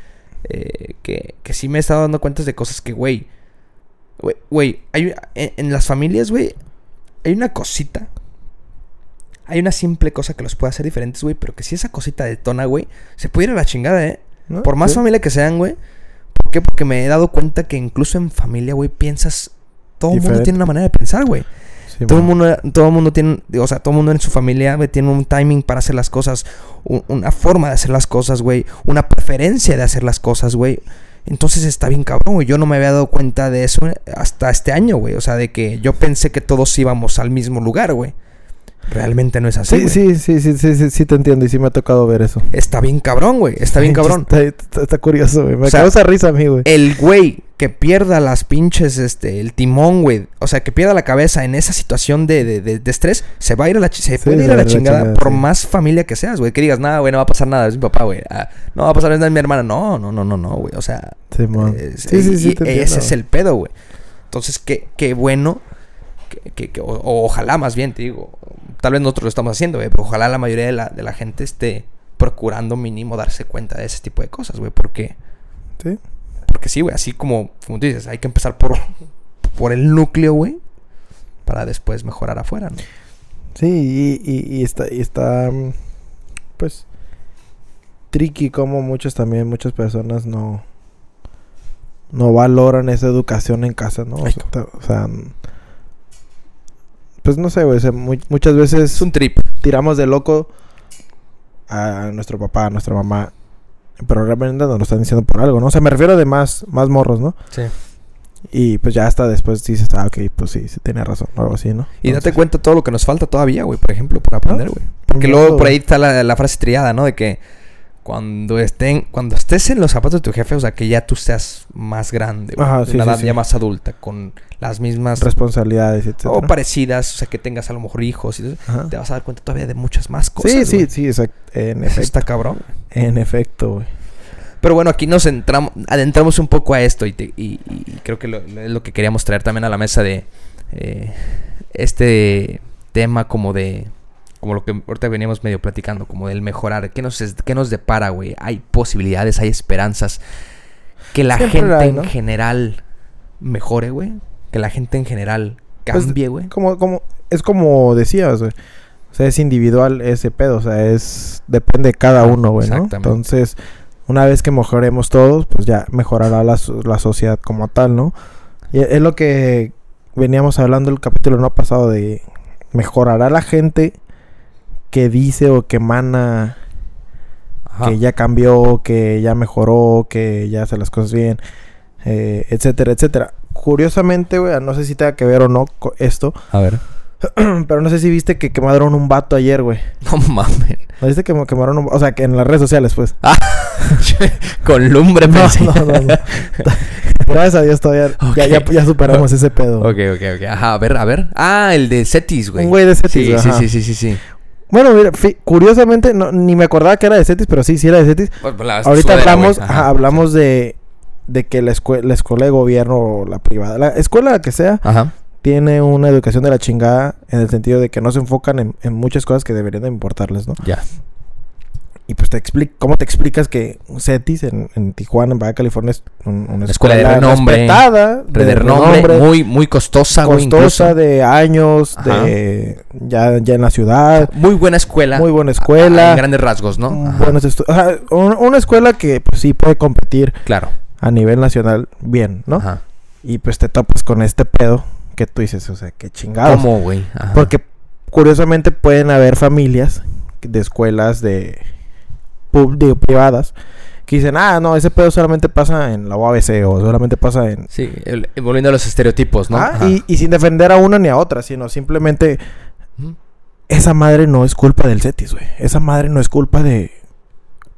eh, que, que sí me he estado dando cuenta de cosas que, güey, güey, en, en las familias, güey, hay una cosita. Hay una simple cosa que los puede hacer diferentes, güey, pero que si esa cosita detona, güey, se puede ir a la chingada, ¿eh? ¿No? Por más Sí. familia que sean, güey. ¿Por qué? Porque me he dado cuenta que incluso en familia, güey, piensas... Todo el mundo tiene una manera de pensar, güey. Sí, Todo el mundo, todo mundo tiene, o sea, todo el mundo en su familia güey, tiene un timing para hacer las cosas, un- una forma de hacer las cosas, güey, una preferencia de hacer las cosas, güey. Entonces está bien cabrón, güey. Yo no me había dado cuenta de eso hasta este año, güey. O sea, de que yo pensé que todos íbamos al mismo lugar, güey. Realmente no es así. Sí, sí, sí, sí, sí, sí, sí te entiendo y sí me ha tocado ver eso. Está bien cabrón, güey. Está bien cabrón. Está, curioso, güey. Me O sea, causa risa a mí, güey. El güey que pierda las pinches, este, el timón, güey. O sea, que pierda la cabeza en esa situación de, de, de- de estrés, se va a ir a la, se Sí, puede ir a la chingada, chingada, por sí. más familia que seas, güey. Que digas, nada, güey, no va a pasar nada, es mi papá, güey. Ah, no va a pasar nada, es mi hermana. No, no, no, no, no, güey. O sea, Simón. es- sí, sí, sí, y te ese es el pedo, güey. Entonces, qué, qué bueno. Que, que- o ojalá más bien, te digo. Tal vez nosotros lo estamos haciendo, güey. Pero ojalá la mayoría de la, de la gente esté procurando mínimo darse cuenta de ese tipo de cosas, güey. Porque... Sí. Porque sí, güey, así como, como tú dices, hay que empezar por, por el núcleo, güey, para después mejorar afuera, ¿no? Sí, y, y, y está, y está, pues, tricky como muchos también, muchas personas no, no valoran esa educación en casa, ¿no? O sea, o sea, pues no sé, güey, o sea, mu- muchas veces Es un trip. tiramos de loco a nuestro papá, a nuestra mamá, pero realmente nos lo están diciendo por algo, ¿no? O sea, me refiero de más, más morros, ¿no? Sí. Y pues ya hasta después dices, ah, ok, pues sí, sí tenía razón, o algo así, ¿no? Y date Entonces, cuenta todo lo que nos falta todavía, güey, por ejemplo, por aprender, güey. Porque luego por ahí está la, la frase triada, ¿no? De que cuando estén, cuando estés en los zapatos de tu jefe, o sea, que ya tú seas más grande, güey, Ajá, sí, una sí, edad sí. ya más adulta, con las mismas responsabilidades, etc. o parecidas, o sea, que tengas a lo mejor hijos y Ajá. te vas a dar cuenta todavía de muchas más cosas. Sí, sí, sí, exacto. En efecto. está cabrón. En efecto, güey. Pero bueno, aquí nos entramos, adentramos un poco a esto y, te- y- y creo que lo, es lo que queríamos traer también a la mesa de eh, este tema como de, como lo que ahorita veníamos medio platicando, como del mejorar. ¿Qué nos, qué nos depara, güey? Hay posibilidades, hay esperanzas. Que la Siempre gente hay, en general mejore, güey. Que la gente en general Pues, cambie, güey. Como, como, es como decías, güey. O sea, es individual ese pedo. O sea, es... Depende de cada uno, güey, ¿no? Entonces, una vez que mejoremos todos, pues ya mejorará la, la sociedad como tal, ¿no? Y es lo que veníamos hablando el capítulo no pasado de... Mejorará la gente que dice o que emana Ajá. que ya cambió, que ya mejoró, que ya hace las cosas bien, eh, etcétera, etcétera. Curiosamente, güey, no sé si tenga que ver o no esto, A ver. pero no sé si viste que quemaron un vato ayer, güey. No mames. ¿No viste que quemaron un O sea, que en las redes sociales, pues. Con lumbre, No, no, no, no. Gracias a Dios todavía ya, ya, Ok. ya superamos ese pedo. Ok, ok, ok. Ajá, a ver, a ver. Ah, el de Cetis, güey. Un güey de Cetis, Sí, sí, ajá. sí, sí, sí, sí. Bueno, mira, curiosamente, no, ni me acordaba que era de Cetis, pero sí, sí era de Cetis. Pues, la Ahorita hablamos, güey. ajá, Ajá, hablamos de, de que la, escue- la escuela de gobierno o la privada, la escuela que sea, Ajá. tiene una educación de la chingada en el sentido de que no se enfocan en, en muchas cosas que deberían de importarles, ¿no? Ya. Y pues te explico, ¿cómo te explicas que CETIS en, en Tijuana, en Baja California, es un- una Escuela de escuela, renombre. respetada, De, renombre, muy, muy costosa, costosa, incluso. de años, Ajá. de ya, ya en la ciudad, Muy buena escuela. muy buena a- escuela, En grandes rasgos, ¿no? Ajá. buenos una escuela que pues, sí puede competir Claro. A nivel nacional bien, ¿no? Ajá. Y pues te topas con este pedo que tú dices, o sea, qué chingados. ¿Cómo, güey? Porque curiosamente pueden haber familias de escuelas de, pub- de privadas que dicen, ah, no, ese pedo solamente pasa en la UABC o solamente pasa en... Sí, el- volviendo a los estereotipos, ¿no? Ah, y, y sin defender a una ni a otra, sino simplemente esa madre no es culpa del CETIS, güey. Esa madre no es culpa de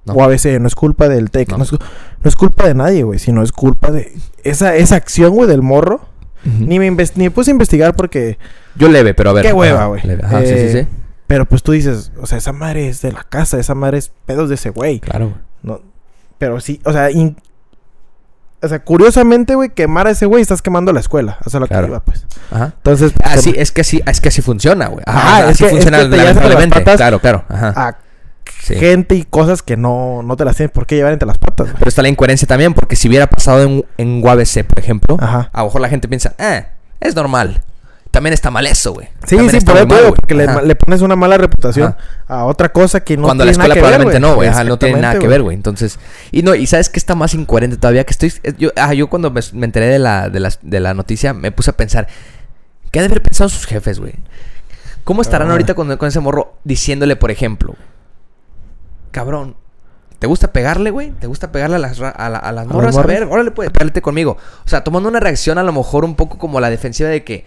No. UABC, no es culpa del TEC, No. no, es, cu- no es culpa de nadie, güey, sino es culpa de esa, esa acción, güey, del morro. Ni me, ni me puse a investigar porque Yo leve, pero a ver. Qué hueva, güey. leve. Ajá, sí, Eh, sí, sí. Pero pues tú dices, o sea, esa madre es de la casa, esa madre es pedos de ese güey. Claro, güey. No, pero sí, o sea, in- o sea, curiosamente, güey, quemar a ese güey, estás quemando la escuela. Eso es lo que iba, pues. Ajá. Entonces, Así, se- es que así, es que así funciona, güey. Ajá, Ajá, es así que- es funciona que te llevas entre las lamentablemente. patas Claro, claro. Ajá. a Sí. gente y cosas que no, no te las tienes por qué llevar entre las patas. güey. Pero está la incoherencia también, porque si hubiera pasado en, en UABC, por ejemplo, Ajá. a lo mejor la gente piensa, eh, es normal. También está mal eso, güey. Sí, También sí, por eso mal, güey. porque le, le pones una mala reputación a otra cosa que no Cuando la tiene nada escuela que ver, probablemente no, güey. Ajá, no tiene nada que güey. ver, güey. Entonces, y no, y sabes que está más incoherente todavía que estoy. eh, Yo, ah, yo cuando me, me enteré de la, de, las- de la noticia, me puse a pensar, ¿qué ha de haber pensado sus jefes, güey? ¿Cómo estarán Ah. ahorita con, con ese morro diciéndole, por ejemplo, cabrón, ¿te gusta pegarle, güey? ¿Te gusta pegarle a las, ra- a la- a las morras? A, ver, órale, pues, pégate conmigo. O sea, tomando una reacción a lo mejor un poco como la defensiva de que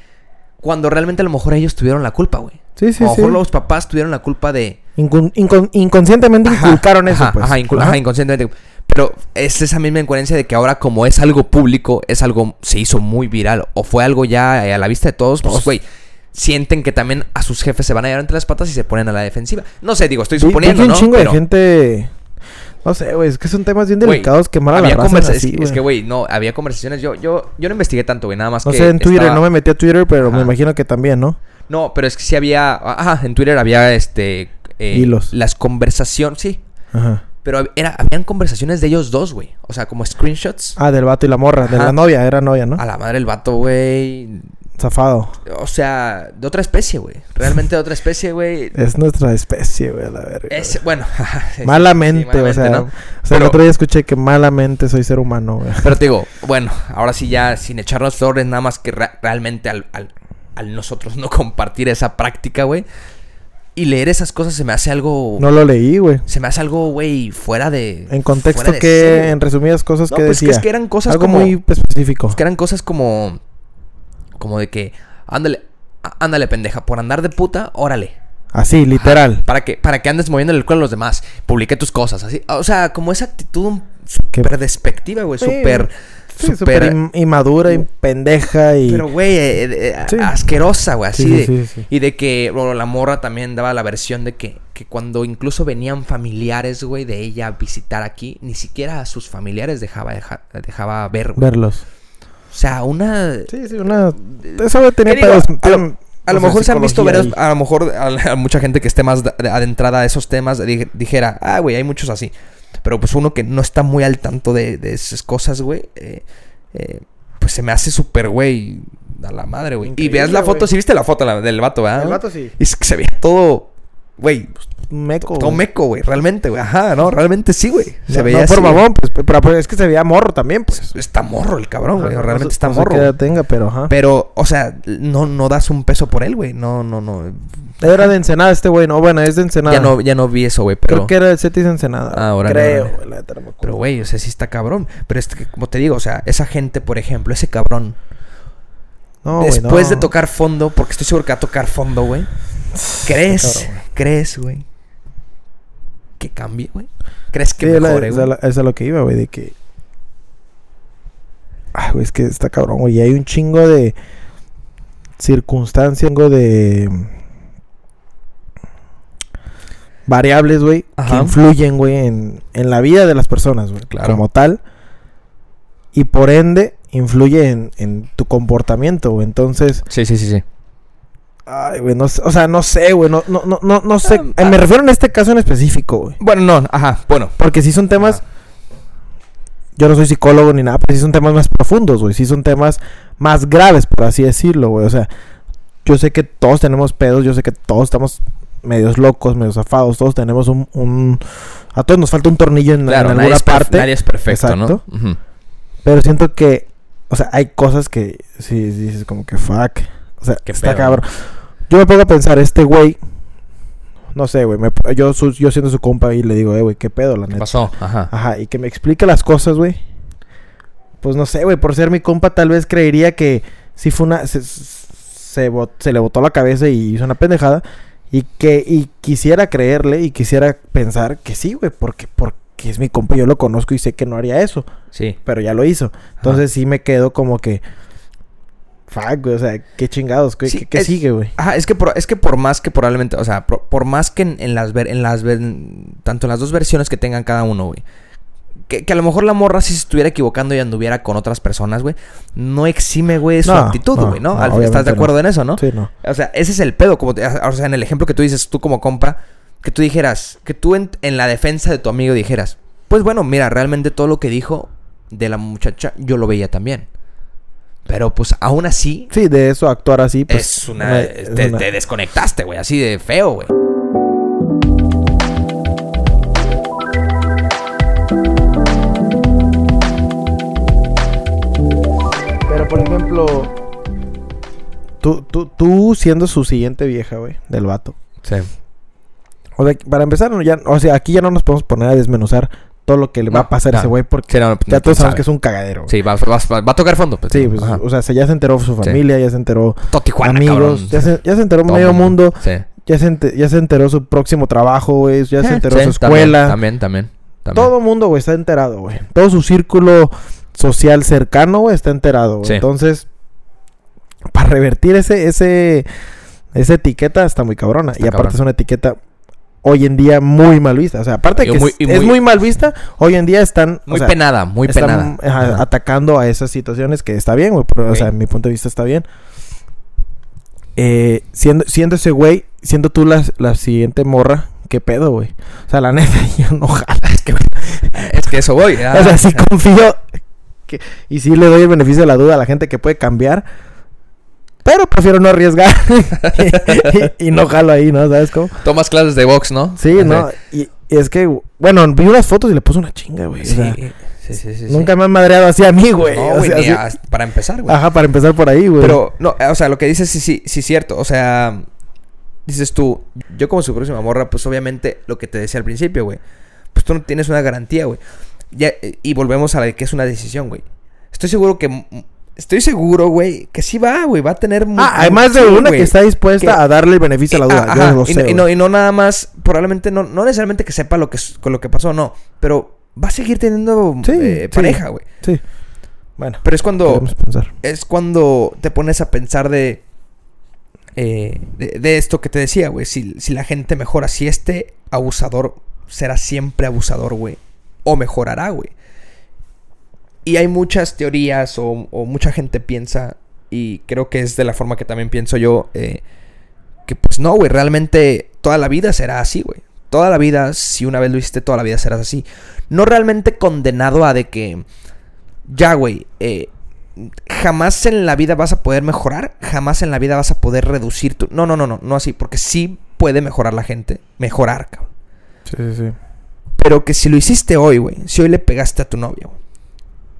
cuando realmente a lo mejor ellos tuvieron la culpa, güey. Sí, sí, a lo sí. mejor los papás tuvieron la culpa de... Incon- incon- inconscientemente Ajá, inculcaron eso, ajá, pues. Ajá, incul- Ajá. ajá, inconscientemente. Pero es esa misma incoherencia de que ahora como es algo público, es algo, se hizo muy viral o fue algo ya a la vista de todos, pues güey, sienten que también a sus jefes se van a llevar entre las patas y se ponen a la defensiva. No sé, digo, estoy suponiendo, que un ¿no? chingo Pero, de gente... No sé, güey, es que son temas bien delicados que mal a la había raza así, es, es que, güey, no, había conversaciones. Yo, yo, yo no investigué tanto, güey, nada más No que sé, en Twitter, estaba- no me metí a Twitter, pero me imagino que también, ¿no? No, pero es que sí había, ajá, en Twitter había, este... eh, Hilos. Las conversaciones, sí. Ajá. Pero era, habían conversaciones de ellos dos, güey. O sea, como screenshots. Ah, del vato y la morra, de la novia, era novia, ¿no? A la madre el vato, güey. Zafado. O sea, de otra especie, güey. Realmente de otra especie, güey. Es nuestra especie, güey, a la verga. Es, bueno. sí, malamente, sí, o sea, ¿no? o sea, el otro día escuché que malamente soy ser humano, güey. Pero te digo, bueno, ahora sí ya sin echarnos flores, nada más que re- realmente al, al, al nosotros no compartir esa práctica, güey. Y leer esas cosas se me hace algo... No lo leí, güey. Se me hace algo, güey, fuera de... En contexto que, en resumidas cosas No, que pues decía. es que eran cosas Algo como... muy específico. que eran cosas como... Como de que... Ándale, ándale, pendeja. Por andar de puta, órale. Así, literal. Ajá, para que, para que andes moviendo el culo a los demás. Publique tus cosas, así. O sea, como esa actitud súper despectiva, güey. Súper. Sí, súper. inmadura y pendeja y... Pero, güey, eh, eh, Sí. asquerosa, güey. Así Sí, de-. Y de que bueno, la morra también daba la versión de que, que cuando incluso venían familiares, güey, de ella a visitar aquí, ni siquiera a sus familiares dejaba, deja- dejaba ver, güey. verlos. O sea, una. Sí, sí, una... Güey tenía ¿Qué digo? pedos. A lo- A mejor se han visto veros, a lo mejor a, a mucha gente que esté más de- adentrada a esos temas di- dijera, ah, güey, hay muchos así. Pero pues uno que no está muy al tanto de, de esas cosas, güey, eh, eh, pues se me hace súper, güey, a la madre, güey. Y veas la foto, si viste la foto la- del vato, ¿verdad? El vato sí. Y es que se veía todo, güey, Meco, todo meco, güey, realmente, güey. Ajá, no, realmente sí, güey. Se No, veía no así. por güey. mamón, pues, pero, pero es que se veía morro también, pues. Está morro el cabrón, güey. Realmente no está morro. tenga, pero ajá. Pero, o sea, no, no das un peso por él, güey. No, no, no. Era de Ensenada este güey, no, bueno, es de Ensenada. Ya no, ya no vi eso, güey, pero... Creo que era el Cetis de Ensenada. Ah, órale, Creo, güey, la. Pero, güey, o sea, sí está cabrón. Pero es que, como te digo, o sea, esa gente, por ejemplo, ese cabrón, No, después no. de tocar fondo, porque estoy seguro que va a tocar fondo, güey, ¿crees? cabrón, güey. ¿Crees, güey? Que cambie, güey. ¿Crees que Sí, mejore, güey? la- es a lo que iba, güey, de que... Ay, güey, es que está cabrón, güey. Y hay un chingo de circunstancias, un chingo de variables, güey, que influyen, güey, en, en la vida de las personas, güey. Claro. Como tal. Y por ende, influye en, en tu comportamiento, güey. Entonces, Sí, sí, sí, sí. Ay, güey, no sé, o sea, no sé, güey, no, no, no, no, no sé. Ah, me ah. refiero en este caso en específico, güey. Bueno, no, ajá, bueno. Porque sí son temas. Ajá. Yo no soy psicólogo ni nada, pero sí son temas más profundos, güey. Sí son temas más graves, por así decirlo, güey. O sea, yo sé que todos tenemos pedos, yo sé que todos estamos medios locos, medios zafados, todos tenemos un, un- A todos nos falta un tornillo en, Claro, en nadie alguna perf- parte. nadie es perfecto, Exacto. ¿no? Ujú. Pero siento que. O sea, hay cosas que. Sí, sí, dices como que fuck. O sea, Qué está pedo, cabrón. Yo me pongo a pensar, este güey. No sé, güey. Yo, su- yo siendo su compa y le digo, eh, güey, qué pedo, la ¿Qué neta. pasó? Ajá. Ajá, y que me explique las cosas, güey. Pues no sé, güey, por ser mi compa tal vez creería que sí fue una... Se, se, bot- se le botó la cabeza y hizo una pendejada. Y que y quisiera creerle y quisiera pensar que sí, güey, porque, porque es mi compa, yo lo conozco y sé que no haría eso, Sí. pero ya lo hizo. Entonces sí me quedo como que... Fuck, güey. O sea, qué chingados. ¿Qué, Sí, qué- qué es- sigue, güey? Ajá, es que por, es que por más que probablemente, o sea, por, por más que en, en las ver- en las ver- tanto en las dos versiones que tengan cada uno, güey. Que, que a lo mejor la morra si se estuviera equivocando y anduviera con otras personas, güey. No exime, güey, su No, actitud, güey, ¿no? no, ¿Estás de acuerdo en eso, no? Sí, no. O sea, ese es el pedo. Como te- o sea, en el ejemplo que tú dices, tú como compa, que tú dijeras, que tú en, en la defensa de tu amigo dijeras, pues bueno, mira, realmente todo lo que dijo de la muchacha, yo lo veía también. Pero pues aún así, Sí, de eso actuar así, pues. es una, es te, una- te desconectaste, güey, así de feo, güey. Pero por ejemplo, tú, tú, tú siendo su siguiente vieja, güey, del vato. Sí. O sea, para empezar, ya, o sea, aquí ya no nos podemos poner a desmenuzar todo lo que le va No, a pasar a ese güey porque Sí, no, no, ya todos sabemos sabe. que es un cagadero. güey. Sí, va, va- va- va a tocar fondo. pues. Sí, pues, o sea, se- ya se enteró su familia, ya se enteró Tijuana, amigos, ya se, ya se enteró Todo medio mundo, Sí. ya se, ente- ya se enteró su próximo trabajo, güey, ya se Sí, enteró su escuela. También, también. Todo mundo, güey, está enterado, güey. Todo su círculo social cercano, güey, está enterado, güey. Entonces, para revertir ese, ese, esa etiqueta está muy cabrona. Está y aparte cabrón. es una etiqueta hoy en día muy mal vista. O sea, aparte de que muy- es, muy- mal vista, hoy en día están... o Muy sea, penada, muy están, penada. ajá, atacando a esas situaciones que está bien, güey. pero, O sea, en mi punto de vista está bien. Eh, siendo, siendo ese güey, siendo tú la, la siguiente morra, ¿qué pedo, güey? O sea, la neta, yo no jala. Es que, Es que eso voy. ah. o sea, sí confío que, y sí le doy el beneficio de la duda a la gente que puede cambiar. Pero prefiero no arriesgar. y, y no jalo ahí, ¿no? ¿Sabes cómo? Tomas clases de box, ¿no? Sí, Ajá. ¿no? Y, y es que, bueno, vi unas fotos y le puso una chinga, güey. Sí, o sea, sí, sí, sí, sí. nunca me han madreado así a mí, güey. No, o güey, sea, así- para empezar, güey. Ajá, para empezar por ahí, güey. Pero, no, o sea, lo que dices sí, sí, sí es cierto. O sea, dices tú, yo como su próxima morra, pues obviamente lo que te decía al principio, güey. Pues tú no tienes una garantía, güey. Ya, y volvemos a la de que es una decisión, güey. Estoy seguro que... Estoy seguro, güey, que sí va, güey. Va a tener... Ah, hay más de una que está dispuesta Que- a darle el beneficio a la duda. Ah, yo ajá, lo y, sé, no, y, no, güey. y no nada más, probablemente no, no necesariamente que sepa lo que, con lo que pasó, no. Pero va a seguir teniendo Sí, eh, sí. pareja, güey. Sí. Bueno, Pero es cuando... pensar. es cuando te pones a pensar de, eh, de, de esto que te decía, güey. Si, si la gente mejora, si este abusador será siempre abusador, güey. O mejorará, güey. Y hay muchas teorías o, o mucha gente piensa, y creo que es de la forma que también pienso yo, eh, que pues no, güey, realmente toda la vida será así, güey. Toda la vida, si una vez lo hiciste, toda la vida serás así. No realmente condenado a de que, ya, güey, eh, jamás en la vida vas a poder mejorar, jamás en la vida vas a poder reducir tu... No, no, no, no, no así, porque sí puede mejorar la gente, mejorar, cabrón. Sí, sí, sí. Pero que si lo hiciste hoy, güey, si hoy le pegaste a tu novia, güey,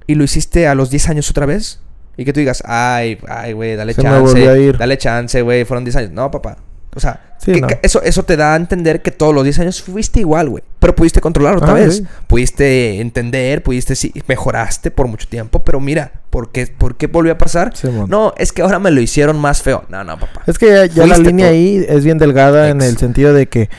y lo hiciste a los 10 años otra vez, y que tú digas, ay, ay, güey, dale a chance, ir. dale chance, güey, fueron 10 años. No, papá. O sea, Sí, que- no. que eso, eso te da a entender que todos los 10 años fuiste igual, güey. Pero pudiste controlar otra Ah, vez. sí. Pudiste entender, pudiste, sí, mejoraste por mucho tiempo, pero mira, ¿por qué, por qué volvió a pasar? No, es que ahora me lo hicieron más feo. No, no, papá. Es que ya, ya la línea todo. ahí es bien delgada en el sentido de que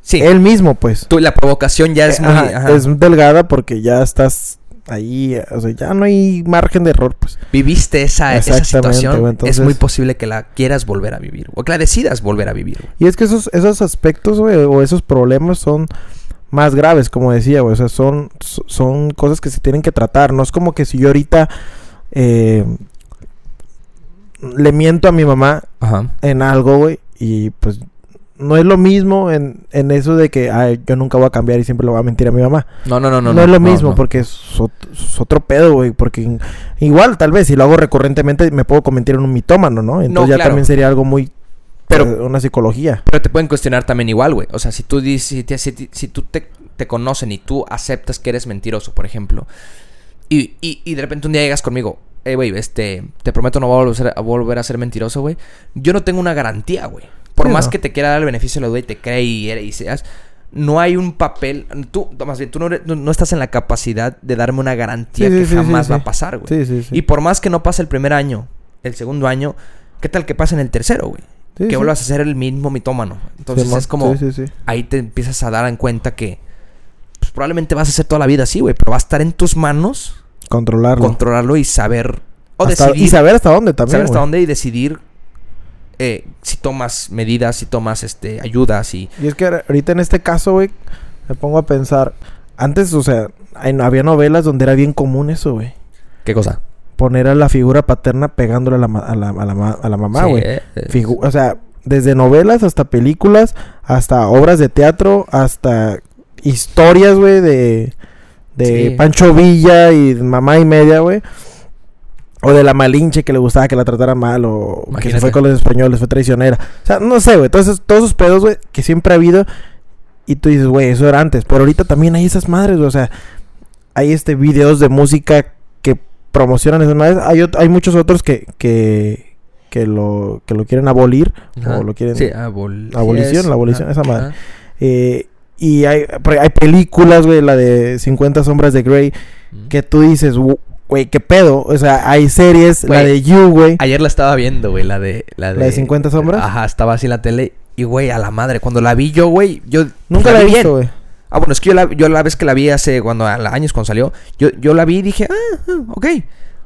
Sí, él mismo, pues. tú, la provocación ya es Eh, muy... ajá, ajá. es delgada porque ya estás ahí, o sea, ya no hay margen de error, pues. Viviste esa, esa situación. güey, entonces- Es muy posible que la quieras volver a vivir. O que la decidas volver a vivir. güey. Y es que esos, esos aspectos, güey, o esos problemas son más graves, como decía, güey. O sea, son, so- son cosas que se tienen que tratar. No es como que si yo ahorita eh, le miento a mi mamá Ajá. en algo, güey, y pues no es lo mismo en, en eso de que ay, yo nunca voy a cambiar y siempre le voy a mentir a mi mamá. No, no, no, No, no. es lo mismo no. porque es, ot- es otro pedo, güey. Porque igual, tal vez, si lo hago recurrentemente, me puedo convertir en un mitómano, ¿no? Entonces ya claro. también sería algo muy... Pero- eh, una psicología. Pero te pueden cuestionar también igual, güey. O sea, si tú dices, si, te- si tú te, te conocen y tú aceptas que eres mentiroso, por ejemplo, y, y, y de repente un día llegas conmigo, eh, güey, este, te prometo no voy a volver a volver a ser mentiroso, güey. Yo no tengo una garantía, güey. Por Sí, más no. que te quiera dar el beneficio de la duda y te cree y, eres- y seas, no hay un papel, tú, más bien, tú no, no- estás en la capacidad de darme una garantía Sí, que sí, jamás va a pasar, güey. Sí, sí, sí. Y por más que no pase el primer año, el segundo año, ¿qué tal que pase en el tercero, güey? Sí, que vuelvas a ser el mismo mitómano. Entonces es como... Sí, sí, sí. Ahí te empiezas a dar en cuenta que... Pues probablemente vas a hacer toda la vida así, güey. Pero va a estar en tus manos Controlarlo. controlarlo y saber O Hasta- decidir. y saber hasta dónde también. saber hasta dónde y decidir eh, si tomas medidas, si tomas este ayudas y Y es que ahorita en este caso, güey, me pongo a pensar. Antes, o sea, hay- había novelas donde era bien común eso, güey. qué cosa. Poner a la figura paterna pegándole a la, a la, a la, a la mamá, güey. eh, eh, o sea, desde novelas hasta películas, hasta obras de teatro, hasta historias, güey, de, de Sí. Pancho Villa y mamá y media, güey. O de la Malinche que le gustaba que la tratara mal, o que se fue con los españoles, fue traicionera. O sea, no sé, güey, todos esos, todos esos pedos, güey, que siempre ha habido. Y tú dices, güey, eso era antes. Pero ahorita también hay esas madres, güey. O sea, hay este videos de música que promocionan esas madres. Hay, hay muchos otros que, que, que, lo, que lo quieren abolir. ajá. O lo quieren... Sí, abol- abolición, sí, la abolición, ajá, esa madre. ajá. eh, y hay, hay películas, güey, la de 50 sombras de Grey, Mm. que tú dices, "Gu- güey, ¿qué pedo? O sea, hay series, la Güey, de You, güey. Ayer la estaba viendo, güey, la de la de, ¿La de 50 sombras? Ajá, estaba así en la tele y güey, a la madre, cuando la vi yo, güey, yo Nunca la vi visto, bien. güey. Ah, bueno, es que yo la, yo la vez que la vi hace cuando años cuando salió, yo, yo la vi y dije, ah, ah, ok.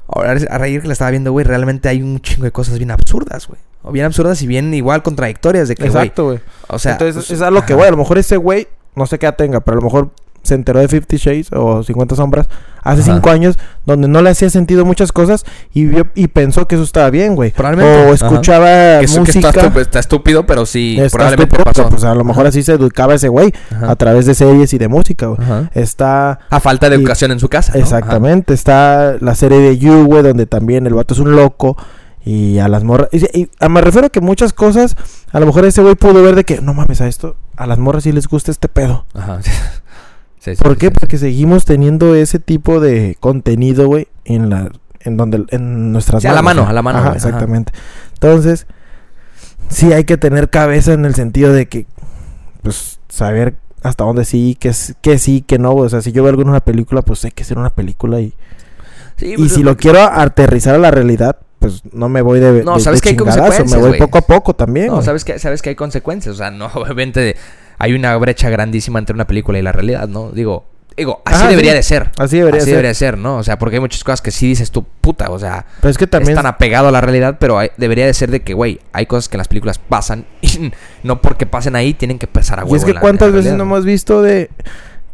Ahora a raíz que la estaba viendo, güey, realmente hay un chingo de cosas bien absurdas, güey. O bien absurdas y bien igual contradictorias de que, güey. Exacto, güey. O sea, Entonces, pues, es a lo que voy. A lo mejor ese güey, no sé qué edad tenga, pero a lo mejor se enteró de 50 Shades o 50 sombras hace Ajá. 5 años, donde no le hacía sentido muchas cosas y, vio, y pensó que eso estaba bien, güey. O escuchaba Que eso- que música. está, estu- está estúpido, pero sí, Está probablemente estúpido, pasó. Pues a lo mejor Ajá. así se educaba ese güey a través de series y de música, güey. Está A falta de Y- educación en su casa. ¿no? Exactamente, está la serie de You, güey, donde también el vato es un loco y a las morras... Y, y- a- me refiero a que muchas cosas, a lo mejor ese güey pudo ver de que, no mames, a esto, a las morras sí les gusta este pedo. Ajá. Ajá. Sí, sí, ¿Por sí, qué? Porque seguimos teniendo ese tipo de contenido, güey, en la... En donde, en nuestras Sí, a la manos, mano, a la mano, Ajá, exactamente. Entonces, sí hay que tener cabeza en el sentido de que, pues, saber hasta dónde sí, que, que sí, que no. O sea, si yo veo algo en una película, pues hay que ser una película y... Sí, Y pues, si lo quiero aterrizar a la realidad, pues no me voy de, No, de- sabes de que hay chingadazo, me consecuencias, voy poco a poco también. No, sabes que, sabes que hay consecuencias. O sea, no, obviamente hay una brecha grandísima entre una película y la realidad, ¿no? Digo, digo, así Ajá, debería sí. de ser. Así debería así ser. debería ser, ¿no? O sea, porque hay muchas cosas que sí dices tú, puta, o sea, Pero es que también... están apegado a la realidad, pero hay- debería de ser de que, güey, hay cosas que en las películas pasan y no porque pasen ahí tienen que pasar a huevo. y es que en la- cuántas en la veces no hemos visto de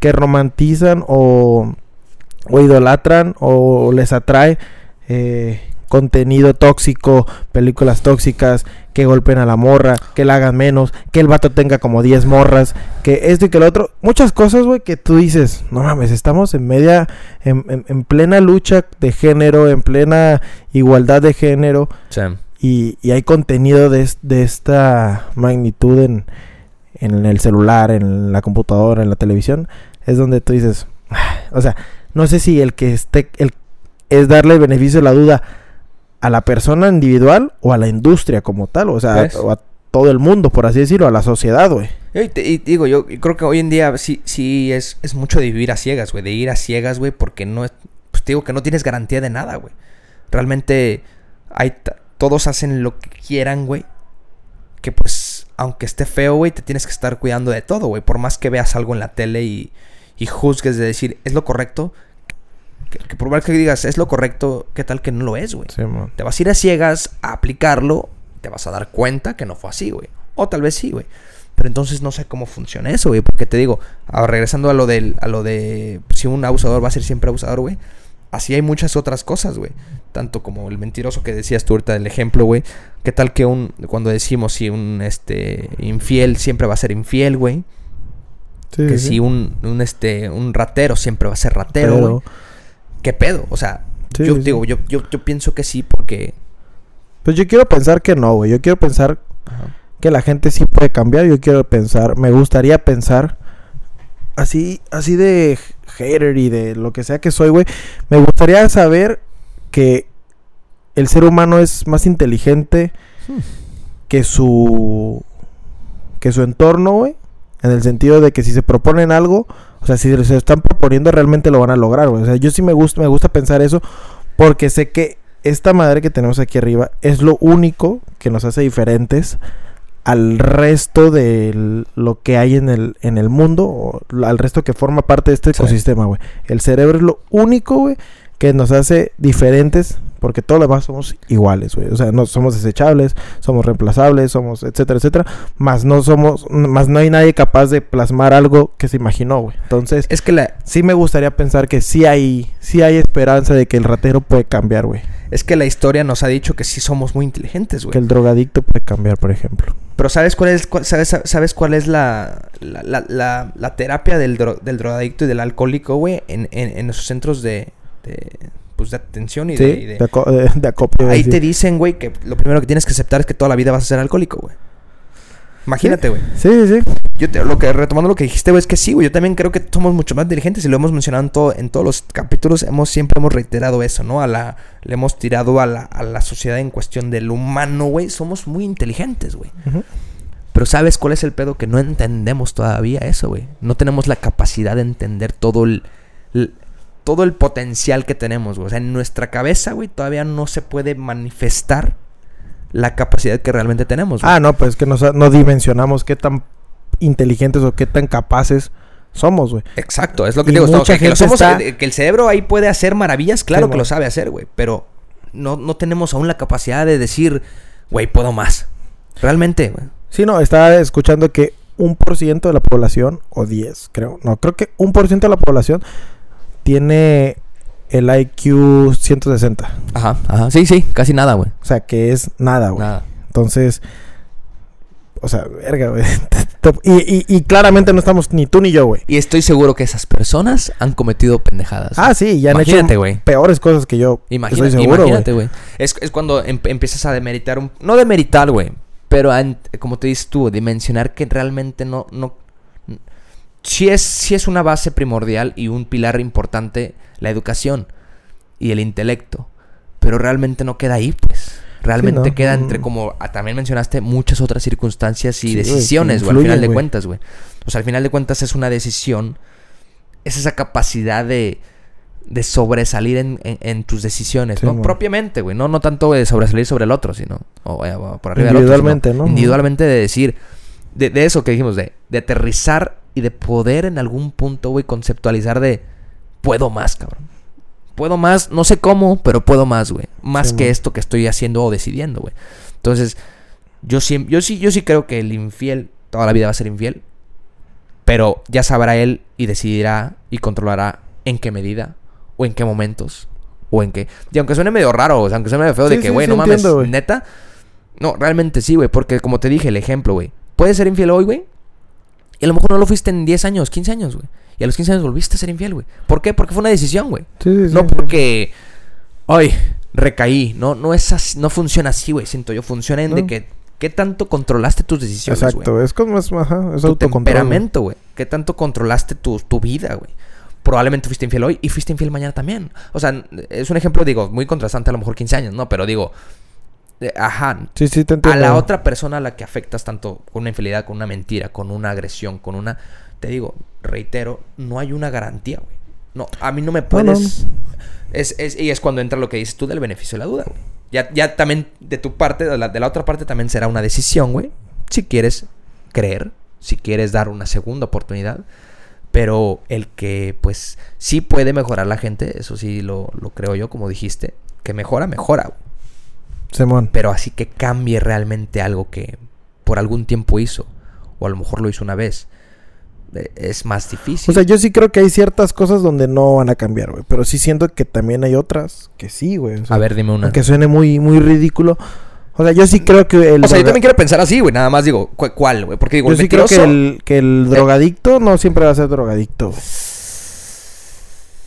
que romantizan o, o idolatran o les atrae eh, contenido tóxico, películas tóxicas, que golpeen a la morra, que la hagan menos, que el vato tenga como 10 morras, que esto y que lo otro. Muchas cosas, güey, que tú dices, no mames, estamos en media, en, en- en plena lucha de género, en plena igualdad de género. Sí. y, y hay contenido de, de esta magnitud en, en el celular, en la computadora, en la televisión, es donde tú dices, "Ah", o sea, no sé si el que esté, el, es darle el beneficio de la duda a la persona individual o a la industria como tal, o sea, ¿Ves? o a todo el mundo, por así decirlo, a la sociedad, güey. Y, te- y digo, yo creo que hoy en día sí, sí es, es mucho de vivir a ciegas, güey. De ir a ciegas, güey, porque no es. Pues te digo que no tienes garantía de nada, güey. Realmente hay todos hacen lo que quieran, güey. Que pues, aunque esté feo, güey, te tienes que estar cuidando de todo, güey. Por más que veas algo en la tele y, y juzgues de decir, es lo correcto. Que, que por más que digas, es lo correcto, ¿qué tal que no lo es, güey? Te vas a ir a ciegas a aplicarlo, te vas a dar cuenta que no fue así, güey. O tal vez sí, güey. Pero entonces no sé cómo funciona eso, güey. Porque te digo, ahora regresando a lo del, a lo de si un abusador va a ser siempre abusador, güey. Así hay muchas otras cosas, güey. Tanto como el mentiroso que decías tú ahorita del ejemplo, güey. ¿Qué tal que un, cuando decimos si un este infiel siempre va a ser infiel, güey? Sí, Que sí, si un, un este un ratero siempre va a ser ratero, güey. ¿Qué pedo? O sea, Sí, yo sí, digo, yo, yo, yo pienso que sí, porque. Pues yo quiero pensar que no, güey. Yo quiero pensar que la gente sí puede cambiar. Yo quiero pensar, me gustaría pensar así, así de hater y de lo que sea que soy, güey. Me gustaría saber que el ser humano es más inteligente Hmm. que su que su entorno, güey. En el sentido de que si se proponen algo, o sea, si se están proponiendo realmente lo van a lograr, güey. O sea, yo sí me gusta, me gusta pensar eso porque sé que esta madre que tenemos aquí arriba es lo único que nos hace diferentes al resto de lo que hay en el, en el mundo, o al resto que forma parte de este ecosistema, güey. El cerebro es lo único, güey, que nos hace diferentes porque todos los demás somos iguales, güey. O sea, no somos desechables, somos reemplazables, somos etcétera, etcétera. Más no somos, más no hay nadie capaz de plasmar algo que se imaginó, güey. Entonces, Es que la, sí me gustaría pensar que sí hay, sí hay esperanza de que el ratero puede cambiar, güey. es que la historia nos ha dicho que sí somos muy inteligentes, Que güey. el drogadicto puede cambiar, por ejemplo. Pero ¿sabes cuál es, cuál- sabes, sabes cuál es la, la, la, la- la terapia del, dro- del drogadicto y del alcohólico, güey? En, en, en esos centros de, de, pues, de atención y Sí, de... y de- de, aco- de- de acopio. Ahí sí. te dicen, güey, que lo primero que tienes que aceptar es que toda la vida vas a ser alcohólico, güey. Imagínate, güey. Sí, sí, sí. Yo te- lo que retomando lo que dijiste, güey, es que sí, güey. Yo también creo que somos mucho más inteligentes y lo hemos mencionado en, todo, en todos los capítulos. Hemos siempre hemos reiterado eso, ¿no? A la, le hemos tirado a la, a la sociedad en cuestión del humano, güey. Somos muy inteligentes, güey. Pero ¿sabes cuál es el pedo? Que no entendemos todavía eso, güey. No tenemos la capacidad de entender todo el, el- todo el potencial que tenemos, güey. O sea, en nuestra cabeza, güey, todavía no se puede manifestar la capacidad que realmente tenemos, güey. Ah, no, pues es que no, sa- no dimensionamos qué tan inteligentes o qué tan capaces somos, güey. Exacto, es lo que Y digo. mucha que, que lo gente somos- está- eh, que el cerebro ahí puede hacer maravillas, claro Sí, que lo sabe hacer, güey. Pero no, no tenemos aún la capacidad de decir, güey, puedo más. Realmente, güey. Sí, no, estaba escuchando que un por ciento de la población, o 10, creo, no, creo que un por ciento de la población tiene el IQ 160. Ajá, ajá. Sí, sí, casi nada, güey. O sea, que es nada, güey. Nada. Entonces, o sea, verga, güey. y, y, y claramente no estamos ni tú ni yo, güey. Y estoy seguro que esas personas han cometido pendejadas. Ah, sí, ya han Imagínate, hecho peores cosas que yo. Imagina- estoy seguro, imagínate, güey. Es, es cuando em- empiezas a demeritar un... No demeritar, güey. Pero a como te dices tú, dimensionar que realmente no... no sí, es, sí es una base primordial y un pilar importante la educación y el intelecto. Pero realmente no queda ahí, pues. Realmente ¿no? queda entre, como ah, también mencionaste, muchas otras circunstancias y Sí, decisiones, güey. Al final de cuentas, güey. O sea, al final de cuentas es una decisión. Es esa capacidad de de sobresalir en, en- en tus decisiones, Sí, ¿no? Propiamente, güey. No, no tanto de sobresalir sobre el otro, sino... O, eh, por arriba del otro, Individualmente, ¿no? Individualmente de decir... De, de eso que dijimos, de, de aterrizar y de poder en algún punto, güey, conceptualizar de... Puedo más, cabrón. Puedo más, no sé cómo, pero puedo más, güey. Más Sí, que esto que estoy haciendo o decidiendo, güey. Entonces, yo sí, yo sí, yo sí creo que el infiel toda la vida va a ser infiel. Pero ya sabrá él y decidirá y controlará en qué medida o en qué momentos o en qué. Y aunque suene medio raro, o sea, aunque suene medio feo de que, güey, sí no mames, entiendo, güey. neta. No, realmente sí, güey, porque como te dije, el ejemplo, güey. Puedes ser infiel hoy, güey. Y a lo mejor no lo fuiste en 10 años, 15 años, güey. Y a los 15 años volviste a ser infiel, güey. ¿Por qué? Porque fue una decisión, güey. Sí, sí, No sí. porque. Ay, recaí. No, no es así, no funciona así, güey. Siento yo. Funciona en de que. ¿Qué tanto controlaste tus decisiones, güey? Exacto, es como es, ajá, es tu autocontrol. temperamento, güey. ¿Qué tanto controlaste tu, tu vida, güey? Probablemente fuiste infiel hoy y fuiste infiel mañana también. O sea, es un ejemplo, digo, muy contrastante a lo mejor 15 años, ¿no? Pero digo, ajá, Sí, sí, te a la otra persona a la que afectas tanto con una infidelidad, con una mentira, con una agresión, con una... Te digo, reitero, no hay una garantía, güey. No, a mí no me no. puedes... Es, es- y es cuando entra lo que dices tú del beneficio de la duda, güey. Ya, ya también de tu parte, de la, de la otra parte también será una decisión, güey. Si quieres creer, si quieres dar una segunda oportunidad. Pero el que, pues, sí puede mejorar la gente, eso sí lo, lo creo yo, como dijiste. Que mejora, mejora, güey. Simón. Pero así que cambie realmente algo que por algún tiempo hizo. O a lo mejor lo hizo una vez. eh, Es más difícil. O sea, yo sí creo que hay ciertas cosas donde no van a cambiar, güey. Pero sí siento que también hay otras que sí, güey. o sea, a ver, dime una. Aunque suene muy, muy ridículo. O sea, yo sí creo que el... O sea, yo también quiero pensar así, güey. Nada más digo, ¿cu- ¿cuál, güey? Porque digo, yo el sí creo que el, que el drogadicto no siempre va a ser drogadicto.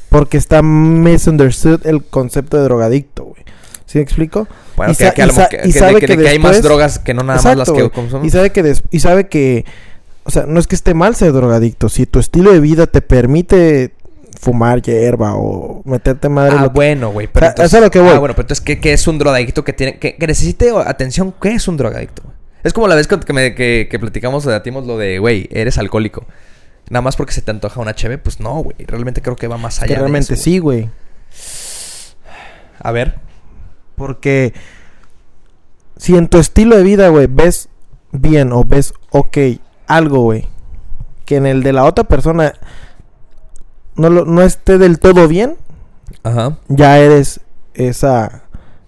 Porque está misunderstood el concepto de drogadicto, güey. ¿Sí me explico? Bueno, y que, que y que, que- sabe que que hay más drogas que no nada más las que consumimos. Y sabe que des- y sabe que o sea, no es que esté mal ser drogadicto, si tu estilo de vida te permite fumar hierba o meterte madre Ah, lo que- bueno, güey. Pero O sea, entonces- eso es lo que voy. Ah, bueno, pero entonces, ¿qué, qué es un drogadicto que tiene que, que necesite atención? ¿Qué es un drogadicto? Es como la vez que, que, me- que, que platicamos, debatimos lo de, güey, eres alcohólico. Nada más porque se te antoja una cheve, pues no, güey. Realmente creo que va más allá que de realmente eso, sí, güey. A ver. Porque si en tu estilo de vida, güey, ves bien o ves ok algo, güey, que en el de la otra persona no, lo- no esté del todo bien, Ajá. ya eres esa,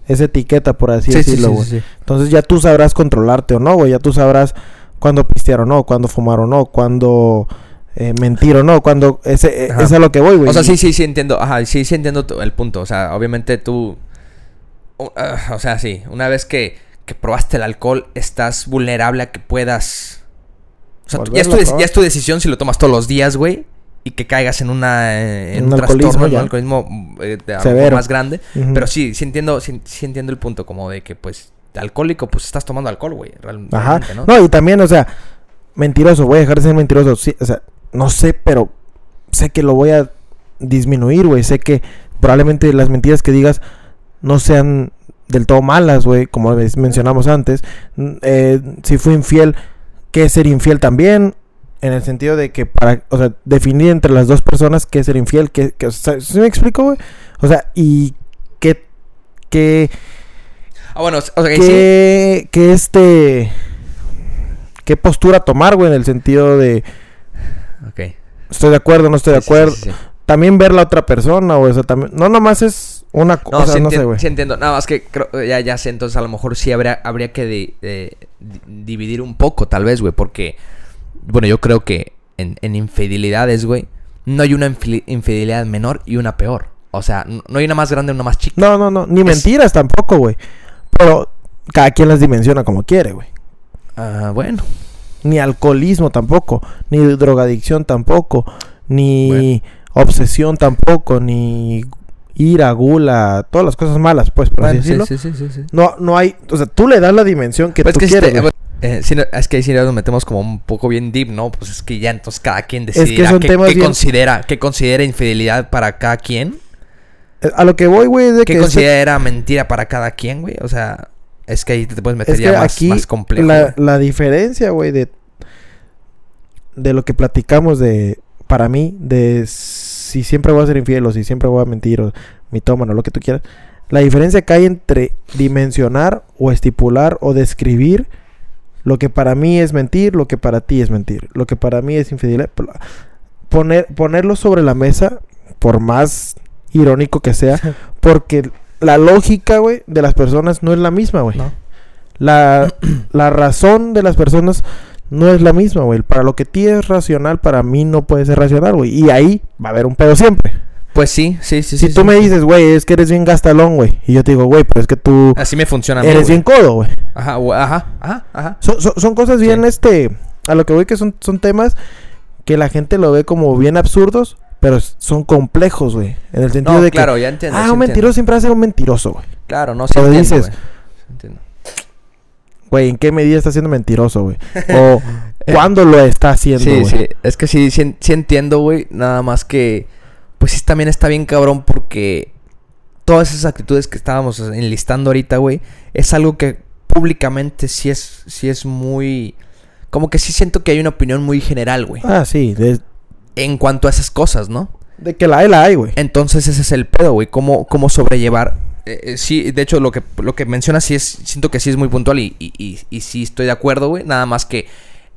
esa etiqueta, por así Sí, sí, decirlo, güey. sí, sí. Entonces ya tú sabrás controlarte o no, güey. Ya tú sabrás cuándo pistear o no, cuándo fumar o no, cuándo eh, mentir o no, cuándo... Ese, Ajá. es a lo que voy, güey. O sea, sí, sí, sí entiendo. Ajá, sí, sí entiendo el punto. O sea, obviamente tú. O, ah, o sea, sí. Una vez que, que probaste el alcohol, estás vulnerable a que puedas. O sea, ya es, tu, ya es decisión si lo tomas todos los días, güey. Y que caigas en una. eh, en Un un, alcoholismo trastorno, un alcoholismo eh, Severo. más grande. Pero sí, sí entiendo, sí, sí entiendo el punto. Como de que, pues, alcohólico, pues estás tomando alcohol, güey. real- Ajá. realmente, ¿no? ¿no? y también, o sea, mentiroso, voy a dejar de ser mentiroso. Sí, o sea, no sé, pero sé que lo voy a disminuir, güey. Sé que probablemente las mentiras que digas no sean del todo malas, güey, como mencionamos antes. Eh, si fui infiel, ¿qué es ser infiel también? En el sentido de que para, o sea, definir entre las dos personas qué es ser infiel, qué, qué- o sea, ¿sí me explico, güey? O sea, y qué, qué, Ah, bueno, sí. qué, qué este, qué postura tomar, güey, en el sentido de Ok. estoy de acuerdo, no estoy de acuerdo. sí, sí. También ver la otra persona, o sea, también, no nomás es una No, cosa, sí, no sé, güey. sí entiendo. Nada más que creo, ya, ya sé, entonces a lo mejor sí habría, habría que de- de- di- dividir un poco, tal vez, güey, porque, bueno, yo creo que en, en infidelidades, güey, no hay una infidelidad menor y una peor. O sea, no hay una más grande y una más chica. No, no, no, ni Es- mentiras tampoco, güey. Pero cada quien las dimensiona como quiere, güey. Ah, bueno. Ni alcoholismo tampoco, ni drogadicción tampoco, ni obsesión tampoco, ni ira, gula, todas las cosas malas, pues, por así Bueno, decirlo. sí, sí, sí, sí. No, no hay, o sea, tú le das la dimensión que Pues tú que si quieres. eh, es que ahí sí nos metemos como un poco bien deep, ¿no? Pues es que ya entonces cada quien que decidirá son qué, qué bien- considera, qué considera infidelidad para cada quien. Eh, A lo que voy, güey, es de ¿Qué que este- considera mentira para cada quien, güey? O sea, es que ahí te puedes meter es que ya más, aquí más complejo. la diferencia, güey, de de lo que platicamos de para mí de si siempre voy a ser infiel o si siempre voy a mentir o mitómano, lo que tú quieras. La diferencia que hay entre dimensionar o estipular o describir lo que para mí es mentir, lo que para ti es mentir, lo que para mí es infidelidad. Poner, ponerlo sobre la mesa, por más irónico que sea, porque la lógica, güey, de las personas no es la misma, güey. ¿No? La, la razón de las personas no es la misma, güey. Para lo que ti es racional, para mí no puede ser racional, güey. Y ahí va a haber un pedo siempre. Pues sí, sí, sí. si sí, tú sí. me dices, güey, es que eres bien gastalón, güey. Y yo te digo, güey, pero es que tú Así me funciona mí, eres bien codo, güey. Ajá, ajá, ajá, ajá. Son, cosas bien, Sí. este... A lo que voy que son, son temas que la gente lo ve como bien absurdos, pero son complejos, güey. En el sentido No, de claro, que... ya entiendo. Ah, un entiendo. mentiroso siempre va a ser un mentiroso, güey. Claro, no, sí Pero entiendo, dices-. Güey, ¿en qué medida está siendo mentiroso, güey? O cuándo lo está haciendo, Sí, güey. sí. Es que sí, sí, sí entiendo, güey. Nada más que... Pues sí, también está bien cabrón porque... Todas esas actitudes que estábamos enlistando ahorita, güey... Es algo que públicamente sí es, sí es muy... Como que sí siento que hay una opinión muy general, güey. Ah, sí. De, En cuanto a esas cosas, ¿no? de que la hay, la hay, güey. Entonces ese es el pedo, güey. ¿Cómo, cómo sobrellevar? Eh, eh, sí, de hecho lo que, lo que mencionas sí es, siento que sí es muy puntual y, y, y, y sí estoy de acuerdo, güey. Nada más que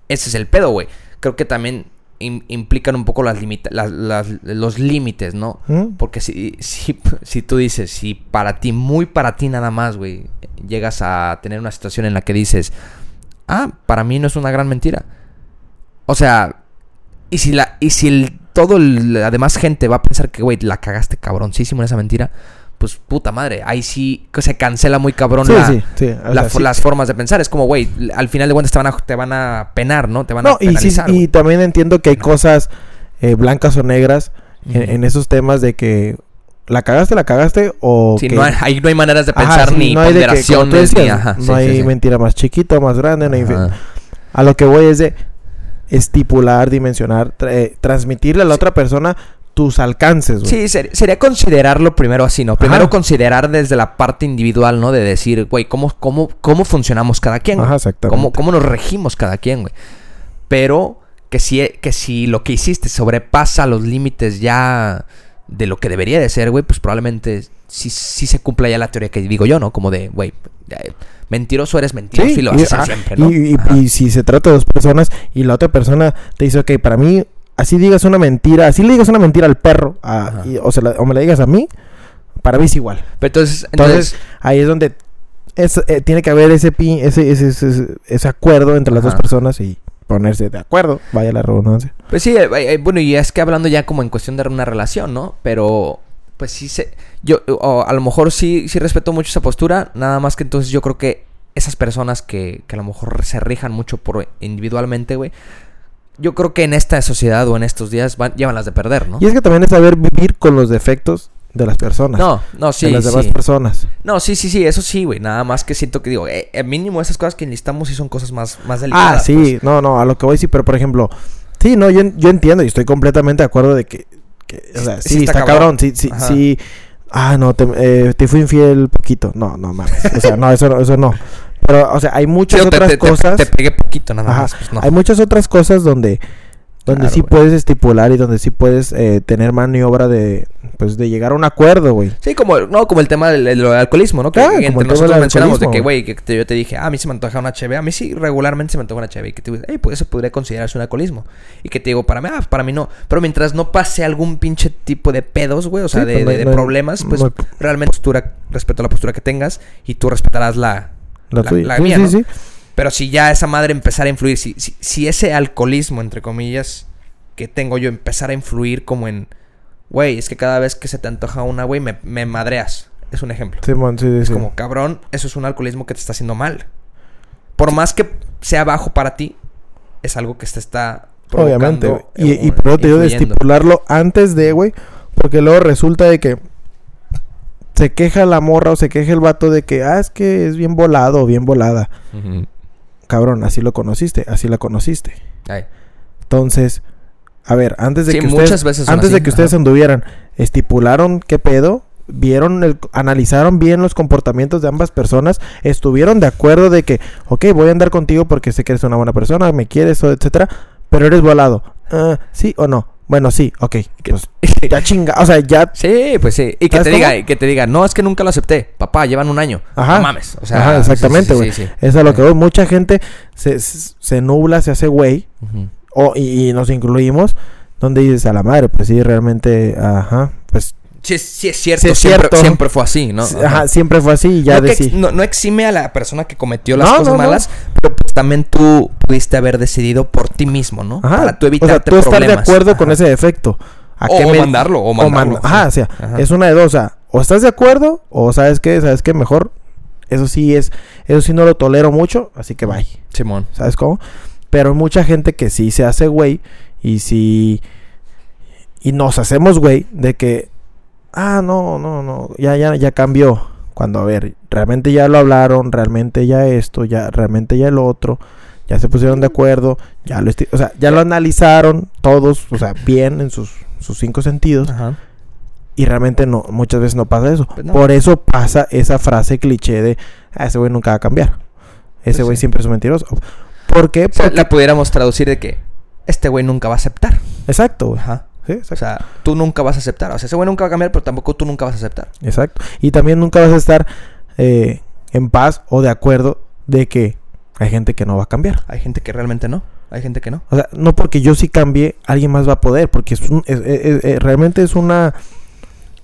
ese es el pedo, güey. Creo que también im- implican un poco las limita las, las- los límites, ¿no? ¿Mm? Porque si, si, si tú dices, si para ti, muy para ti nada más, güey, llegas a tener una situación en la que dices, ah, para mí no es una gran mentira. O sea, y si la, y si el, todo el- la demás gente va a pensar que, güey, la cagaste cabroncísimo en esa mentira, pues puta madre, ahí sí que se cancela muy cabrón Sí, la- sí, sí. o la sea, fo- sí. las formas de pensar. Es como, güey, al final de cuentas te van a, te van a penar, ¿no? Te van a No, penalizar. y también entiendo que hay cosas eh, blancas o negras en, esos temas de que la cagaste, la cagaste o Sí, que... no hay, ahí no hay maneras de Ajá, pensar sí, ni no hay de que, ni ajá. no sí, hay mentira más chiquita más grande, no hay... A lo que voy es de estipular, dimensionar, tra- eh, transmitirle a la otra persona tus alcances, güey. Sí, ser- sería considerarlo primero así, ¿no? Primero Ajá. considerar desde la parte individual, ¿no? De decir, güey, ¿cómo, cómo, ¿cómo funcionamos cada quien? Ajá, exactamente. ¿Cómo, ¿Cómo nos regimos cada quien, güey? Pero que si, que si lo que hiciste sobrepasa los límites ya de lo que debería de ser, güey, pues probablemente sí, sí se cumpla ya la teoría que digo yo, ¿no? Como de, güey, eh, mentiroso eres mentiroso y lo vas a hacer ajá, siempre, ¿no? y- y si se trata de dos personas y la otra persona te dice, ok, para mí, así digas una mentira, así le digas una mentira al perro, a- y- o, se la- o me la digas a mí, para mí es igual. Pero entonces, Entonces, ahí es donde es, eh, tiene que haber ese, pi- ese, ese, ese, ese acuerdo entre las Ajá. dos personas y ponerse de acuerdo, vaya la redundancia. Pues sí, eh, eh, bueno, y es que hablando ya como en cuestión de una relación, ¿no? Pero, pues sí se... Yo, o a lo mejor sí, sí respeto mucho esa postura, nada más que entonces yo creo que esas personas que, que a lo mejor se rijan mucho por individualmente, güey, yo creo que en esta sociedad o en estos días van, llevan las de perder, ¿no? Y es que también es saber vivir con los defectos de las personas. No, no, sí, de las demás personas. No, sí, sí, sí, eso sí, güey. Nada más que siento que digo, eh, mínimo esas cosas que enlistamos sí son cosas más, más Ah, delicadas. sí, pues. no, no, a lo que voy sí, pero por ejemplo, sí, no, yo, yo entiendo y estoy completamente de acuerdo de que, que, o sea, Sí sí, está está, cabrón. sí, sí, Ajá. sí. Ah, no, te, eh, te fui infiel poquito. No, no mames. O sea, no, eso no, eso no. Pero, o sea, hay muchas otras te, te- cosas. Te, pegué poquito, nada más. Pues no. Hay muchas otras cosas donde donde Claro, sí puedes estipular y donde sí puedes eh, tener maniobra de pues de llegar a un acuerdo, güey. Sí, como, no, como el tema del, del alcoholismo, ¿no? Que como el entre nosotros mencionamos de que, güey, que te- yo te dije, ah, a mí se me antoja una cheve. A mí sí, regularmente se me antoja una cheve. Y que te digo, hey, pues eso podría considerarse un alcoholismo. Y que te digo, para mí, ah, para mí no. Pero mientras no pase algún pinche tipo de pedos, güey, o sea, Sí, de, pues no de- hay- de no hay- problemas, pues realmente postura, respeto a la postura que tengas y tú respetarás la, La la- tuya. la Sí, mía, sí, ¿no? sí. Pero si ya esa madre empezara a influir, si, si, si ese alcoholismo, entre comillas, que tengo yo, empezara a influir como en, güey, es que cada vez que se te antoja una, güey, me, me madreas. Es un ejemplo. Sí, sí, Es sí. como, cabrón, eso es un alcoholismo que te está haciendo mal. Por más que sea bajo para ti, es algo que te está Obviamente. Y, y eh, pero te digo de estipularlo antes de, güey, porque luego resulta de que se queja la morra o se queja el vato de que, ah, es que es bien volado o bien volada. Cabrón, así lo conociste, así la conociste. Ay. Entonces, a ver, antes de Sí, que ustedes, veces antes así, de que ustedes ajá. anduvieran, estipularon qué pedo, vieron el, analizaron bien los comportamientos de ambas personas, estuvieron de acuerdo de que, ok, voy a andar contigo porque sé que eres una buena persona, me quieres, o etcétera, pero eres volado. Ah, ¿Sí o no? Bueno, sí, ok. Pues, ya chinga, o sea, ya Sí, pues sí. Y que ¿Sabes te diga, y que te diga, no, es que nunca lo acepté. Papá, llevan un año. Ajá. No mames. O sea, Ajá, exactamente, sí, sí, güey. sí, sí. es a lo que voy. Mucha gente se, se nubla, se hace güey, Ujú. o, y, y nos incluimos, donde dices a la madre, pues sí, realmente, ajá, pues Sí, es- sí es cierto. Sí es siempre, cierto. siempre fue así, ¿no? ajá, siempre fue así y ya no, decí. no, no exime a la persona que cometió las No, cosas malas, pero pues también tú pudiste haber decidido por ti mismo, ¿no? Ajá. Para tú o sea, evitarte tú estar de acuerdo con ese defecto. ¿A O- qué o me- mandarlo, o man- mandarlo, Ajá, o sea, Ajá. es una de dos. O sea, o estás de acuerdo, o sabes qué, sabes qué, mejor. Eso sí es, eso sí no lo tolero mucho, así que bye. Simón. ¿Sabes cómo? Pero hay mucha gente que sí se hace güey y sí. Y nos hacemos güey de que. Ah, no, no, no. Ya, ya, ya cambió. Cuando, a ver, realmente ya lo hablaron, realmente ya esto, ya, realmente ya el otro. Ya se pusieron de acuerdo, ya lo, o sea, ya lo analizaron todos, o sea, bien en sus, sus cinco sentidos. Ajá. Y realmente no, muchas veces no pasa eso. Pues no. Por eso pasa esa frase cliché de, ah, ese güey nunca va a cambiar. Ese Pues güey sí. siempre es un mentiroso. ¿Por qué? O sea, Porque... la pudiéramos traducir de que este güey nunca va a aceptar. Exacto, güey. Ajá. Sí, O sea, tú nunca vas a aceptar. O sea, ese güey nunca va a cambiar, pero tampoco tú nunca vas a aceptar. Exacto. Y también nunca vas a estar eh, en paz o de acuerdo de que hay gente que no va a cambiar. Hay gente que realmente no. Hay gente que no. O sea, no porque yo sí cambie, alguien más va a poder, porque es un- es- es- es- es- realmente es una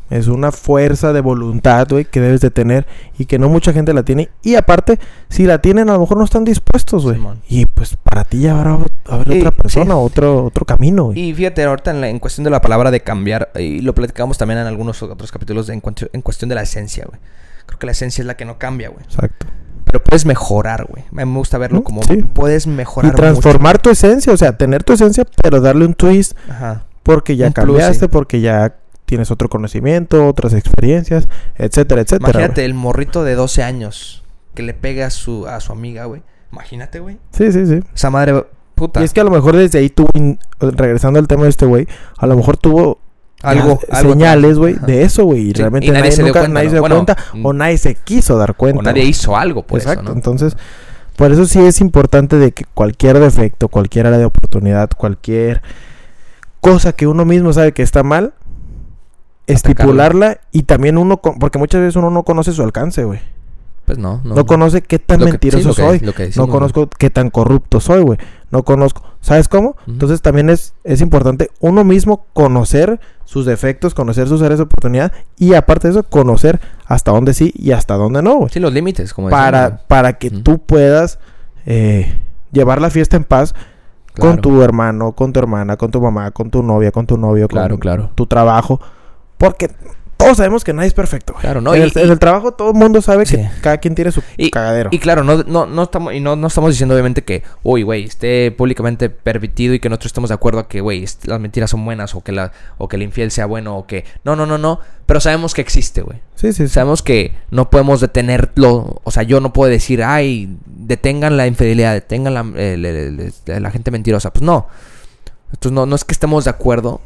es una fuerza de voluntad, güey, que debes de tener y que no mucha gente la tiene. Y aparte, si la tienen, a lo mejor no están dispuestos, güey. Y pues para ti ya habrá, habrá Y- otra persona, sí. otro otro camino, güey. Y fíjate, ahorita en, la- en cuestión de la palabra de cambiar, y lo platicamos también en algunos otros capítulos de- en, cuanto- en cuestión de la esencia, güey. Creo que la esencia es la que no cambia, güey. Exacto. Pero puedes mejorar, güey. Me gusta verlo Mm, como sí. puedes Y mejorar. transformar tu esencia, o sea, tener tu esencia, pero darle un twist. Ajá. porque ya Un plus, cambiaste, sí. porque ya tienes otro conocimiento, otras experiencias, etcétera, etcétera. Imagínate el morrito de 12 años que le pega a su, a su amiga, güey. Imagínate, güey. Sí, sí, sí. Esa madre, puta. Y es que a lo mejor desde ahí tuvo, regresando al tema de este güey, a lo mejor tuvo algo, señales, güey, de eso, güey. Y realmente y nadie nadie, se dio nunca- cuenta, nadie ¿no? se dio Bueno, cuenta mm. o nadie se quiso dar cuenta. O nadie hizo algo por Exacto. eso, ¿no? Entonces, por eso sí es importante de que cualquier defecto, cualquier área de oportunidad, cualquier cosa que uno mismo sabe que está mal, estipularla y también uno, con- porque muchas veces uno no conoce su alcance, güey. Pues no, no. No, conoce qué tan mentiroso sí, lo que- soy. que no conozco qué tan corrupto soy, güey. No conozco. ¿Sabes cómo? Entonces también es, es importante uno mismo conocer sus defectos, conocer sus áreas de oportunidad y aparte de eso, conocer hasta dónde sí y hasta dónde no, güey. Sí, los límites, como para, para que Ujú. tú puedas eh, llevar la fiesta en paz Claro. con tu hermano, con tu hermana, con tu mamá, con tu novia, con tu novio, Claro, con claro. tu trabajo. Porque todos sabemos que nadie es perfecto, güey. Claro, no, en, y- el, y- en el trabajo todo el mundo sabe Sí. que cada quien tiene su Y- cagadero. Y claro, no, no, no estamos, y no, no estamos diciendo obviamente que, uy, güey, esté públicamente permitido y que nosotros estemos de acuerdo a que, güey, las mentiras son buenas o que, la, o que el infiel sea bueno o que... No, no, no, no. Pero sabemos que existe, güey. sí, sí, sí. Sabemos que no podemos detenerlo. O sea, yo no puedo decir, ay, detengan la infidelidad, detengan la, el- la gente mentirosa. Pues no. Entonces no, no es que estemos de acuerdo,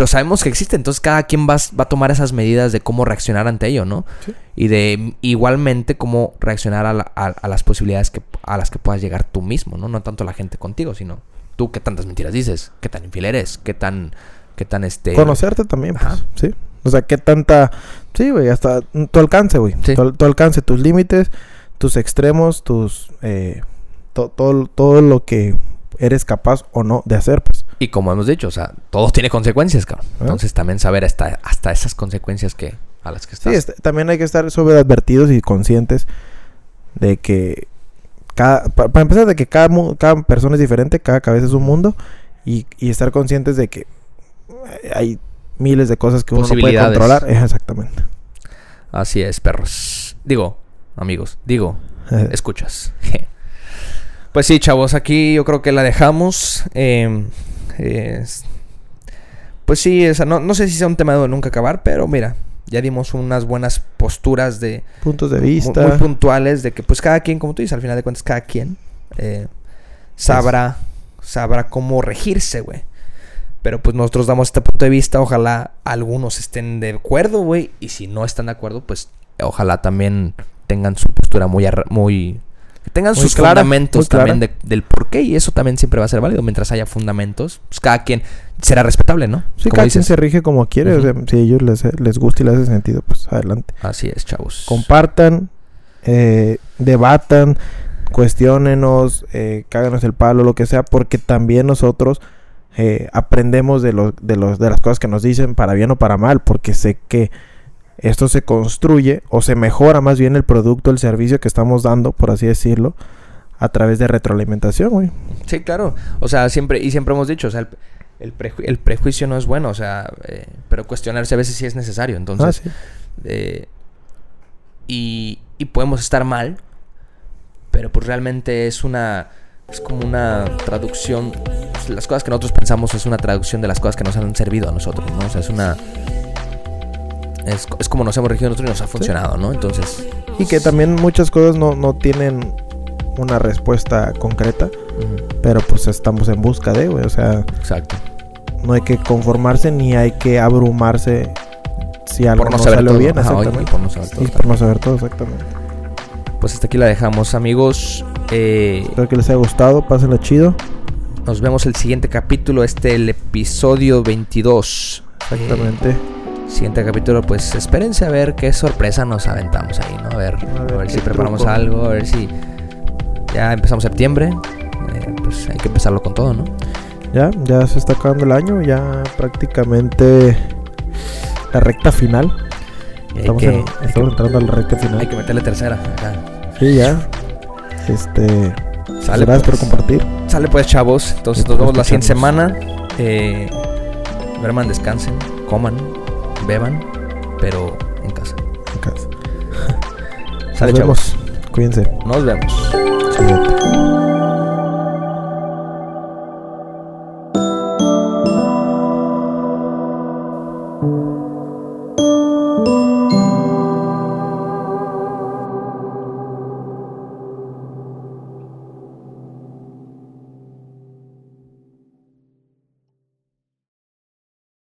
pero sabemos que existe. Entonces cada quien va, a- va a tomar esas medidas de cómo reaccionar ante ello, ¿no? Sí. Y de igualmente cómo reaccionar a, la- a- a las posibilidades que, a las que puedas llegar tú mismo, ¿no? No tanto la gente contigo, sino tú qué tantas mentiras dices, qué tan infiel eres, qué tan, qué tan este... Conocerte también, pues, sí. O sea, qué tanta... Sí, güey, hasta tu alcance, güey. Sí. Tu, tu alcance, tus límites, tus extremos, tus... Eh, to- todo, todo lo que eres capaz o no de hacer, pues. Y como hemos dicho, o sea, todo tiene consecuencias, cabrón. Entonces también saber hasta, hasta esas consecuencias que a las que Sí, estás. este, también hay que estar sobreadvertidos y conscientes de que cada, pa- para empezar de que cada, cada persona es diferente, cada cabeza es un mundo y, y estar conscientes de que hay miles de cosas que uno no puede controlar. Exactamente. Así es, perros. Digo, amigos, digo, escuchas. pues sí, chavos, aquí yo creo que la dejamos. Eh, es- pues sí, no, no sé si sea un tema de nunca acabar, pero mira, ya dimos unas buenas posturas de Puntos de vista. muy, puntuales de que pues cada quien, como tú dices, al final de cuentas cada quien eh, sabrá, sabrá cómo regirse, güey. Pero pues nosotros damos este punto de vista, ojalá algunos estén de acuerdo, güey, y si no están de acuerdo, pues ojalá también tengan su postura muy muy que tengan Muy sus clara, fundamentos también de- del por qué y eso también siempre va a ser válido mientras haya fundamentos, pues cada quien será respetable, ¿no? Sí, Como cada dices. quien se rige como quiere. o sea, si a ellos les, les gusta y les hace sentido, pues adelante. Así es, chavos. Compartan, eh, debatan, cuestionenos, eh, cáganos el palo, lo que sea, porque también nosotros eh, aprendemos de, los de, los, de las cosas que nos dicen, para bien o para mal, porque sé que esto se construye o se mejora más bien el producto, el servicio que estamos dando, por así decirlo, a través de retroalimentación, güey. Sí, claro. O sea, siempre, y siempre hemos dicho, o sea, el, el, preju- el prejuicio no es bueno, o sea, eh, pero cuestionarse a veces sí es necesario. Entonces, Ah, sí. eh, y, y podemos estar mal, pero pues realmente es una, es como una traducción, pues, las cosas que nosotros pensamos es una traducción de las cosas que nos han servido a nosotros, ¿no? O sea, es una... Es, es como nos hemos regido nosotros y nos ha funcionado, ¿no? Entonces... Y que también muchas cosas no, no tienen una respuesta concreta, pero pues estamos en busca de, güey. O sea, exacto. no hay que conformarse ni hay que abrumarse si algo Por no no, saber salió todo. bien, Ajá, y exactamente. por no saber todo. Y por no saber todo, exactamente. Pues hasta aquí la dejamos, amigos. Eh, Espero que les haya gustado, pásenlo chido. nos vemos el siguiente capítulo, este el episodio 22. Exactamente. Eh, siguiente capítulo, pues espérense a ver qué sorpresa nos aventamos ahí, ¿no? A ver, a ver, si preparamos truco. algo, a ver si ya empezamos septiembre. eh, pues hay que empezarlo con todo, ¿no? Ya, ya se está acabando el año, ya prácticamente la recta final. Estamos, que, en- hay, estamos que, entrando a la recta final. hay que meterle tercera. acá. Sí, ya. Este. Sale gracias por pues. compartir. Sale pues, chavos. Entonces nos vemos la siguiente semana. Eh, duerman, descansen, coman, beban, pero en casa. En casa. Sale, Nos chavos. vemos. Cuídense. Nos vemos. Cuídate.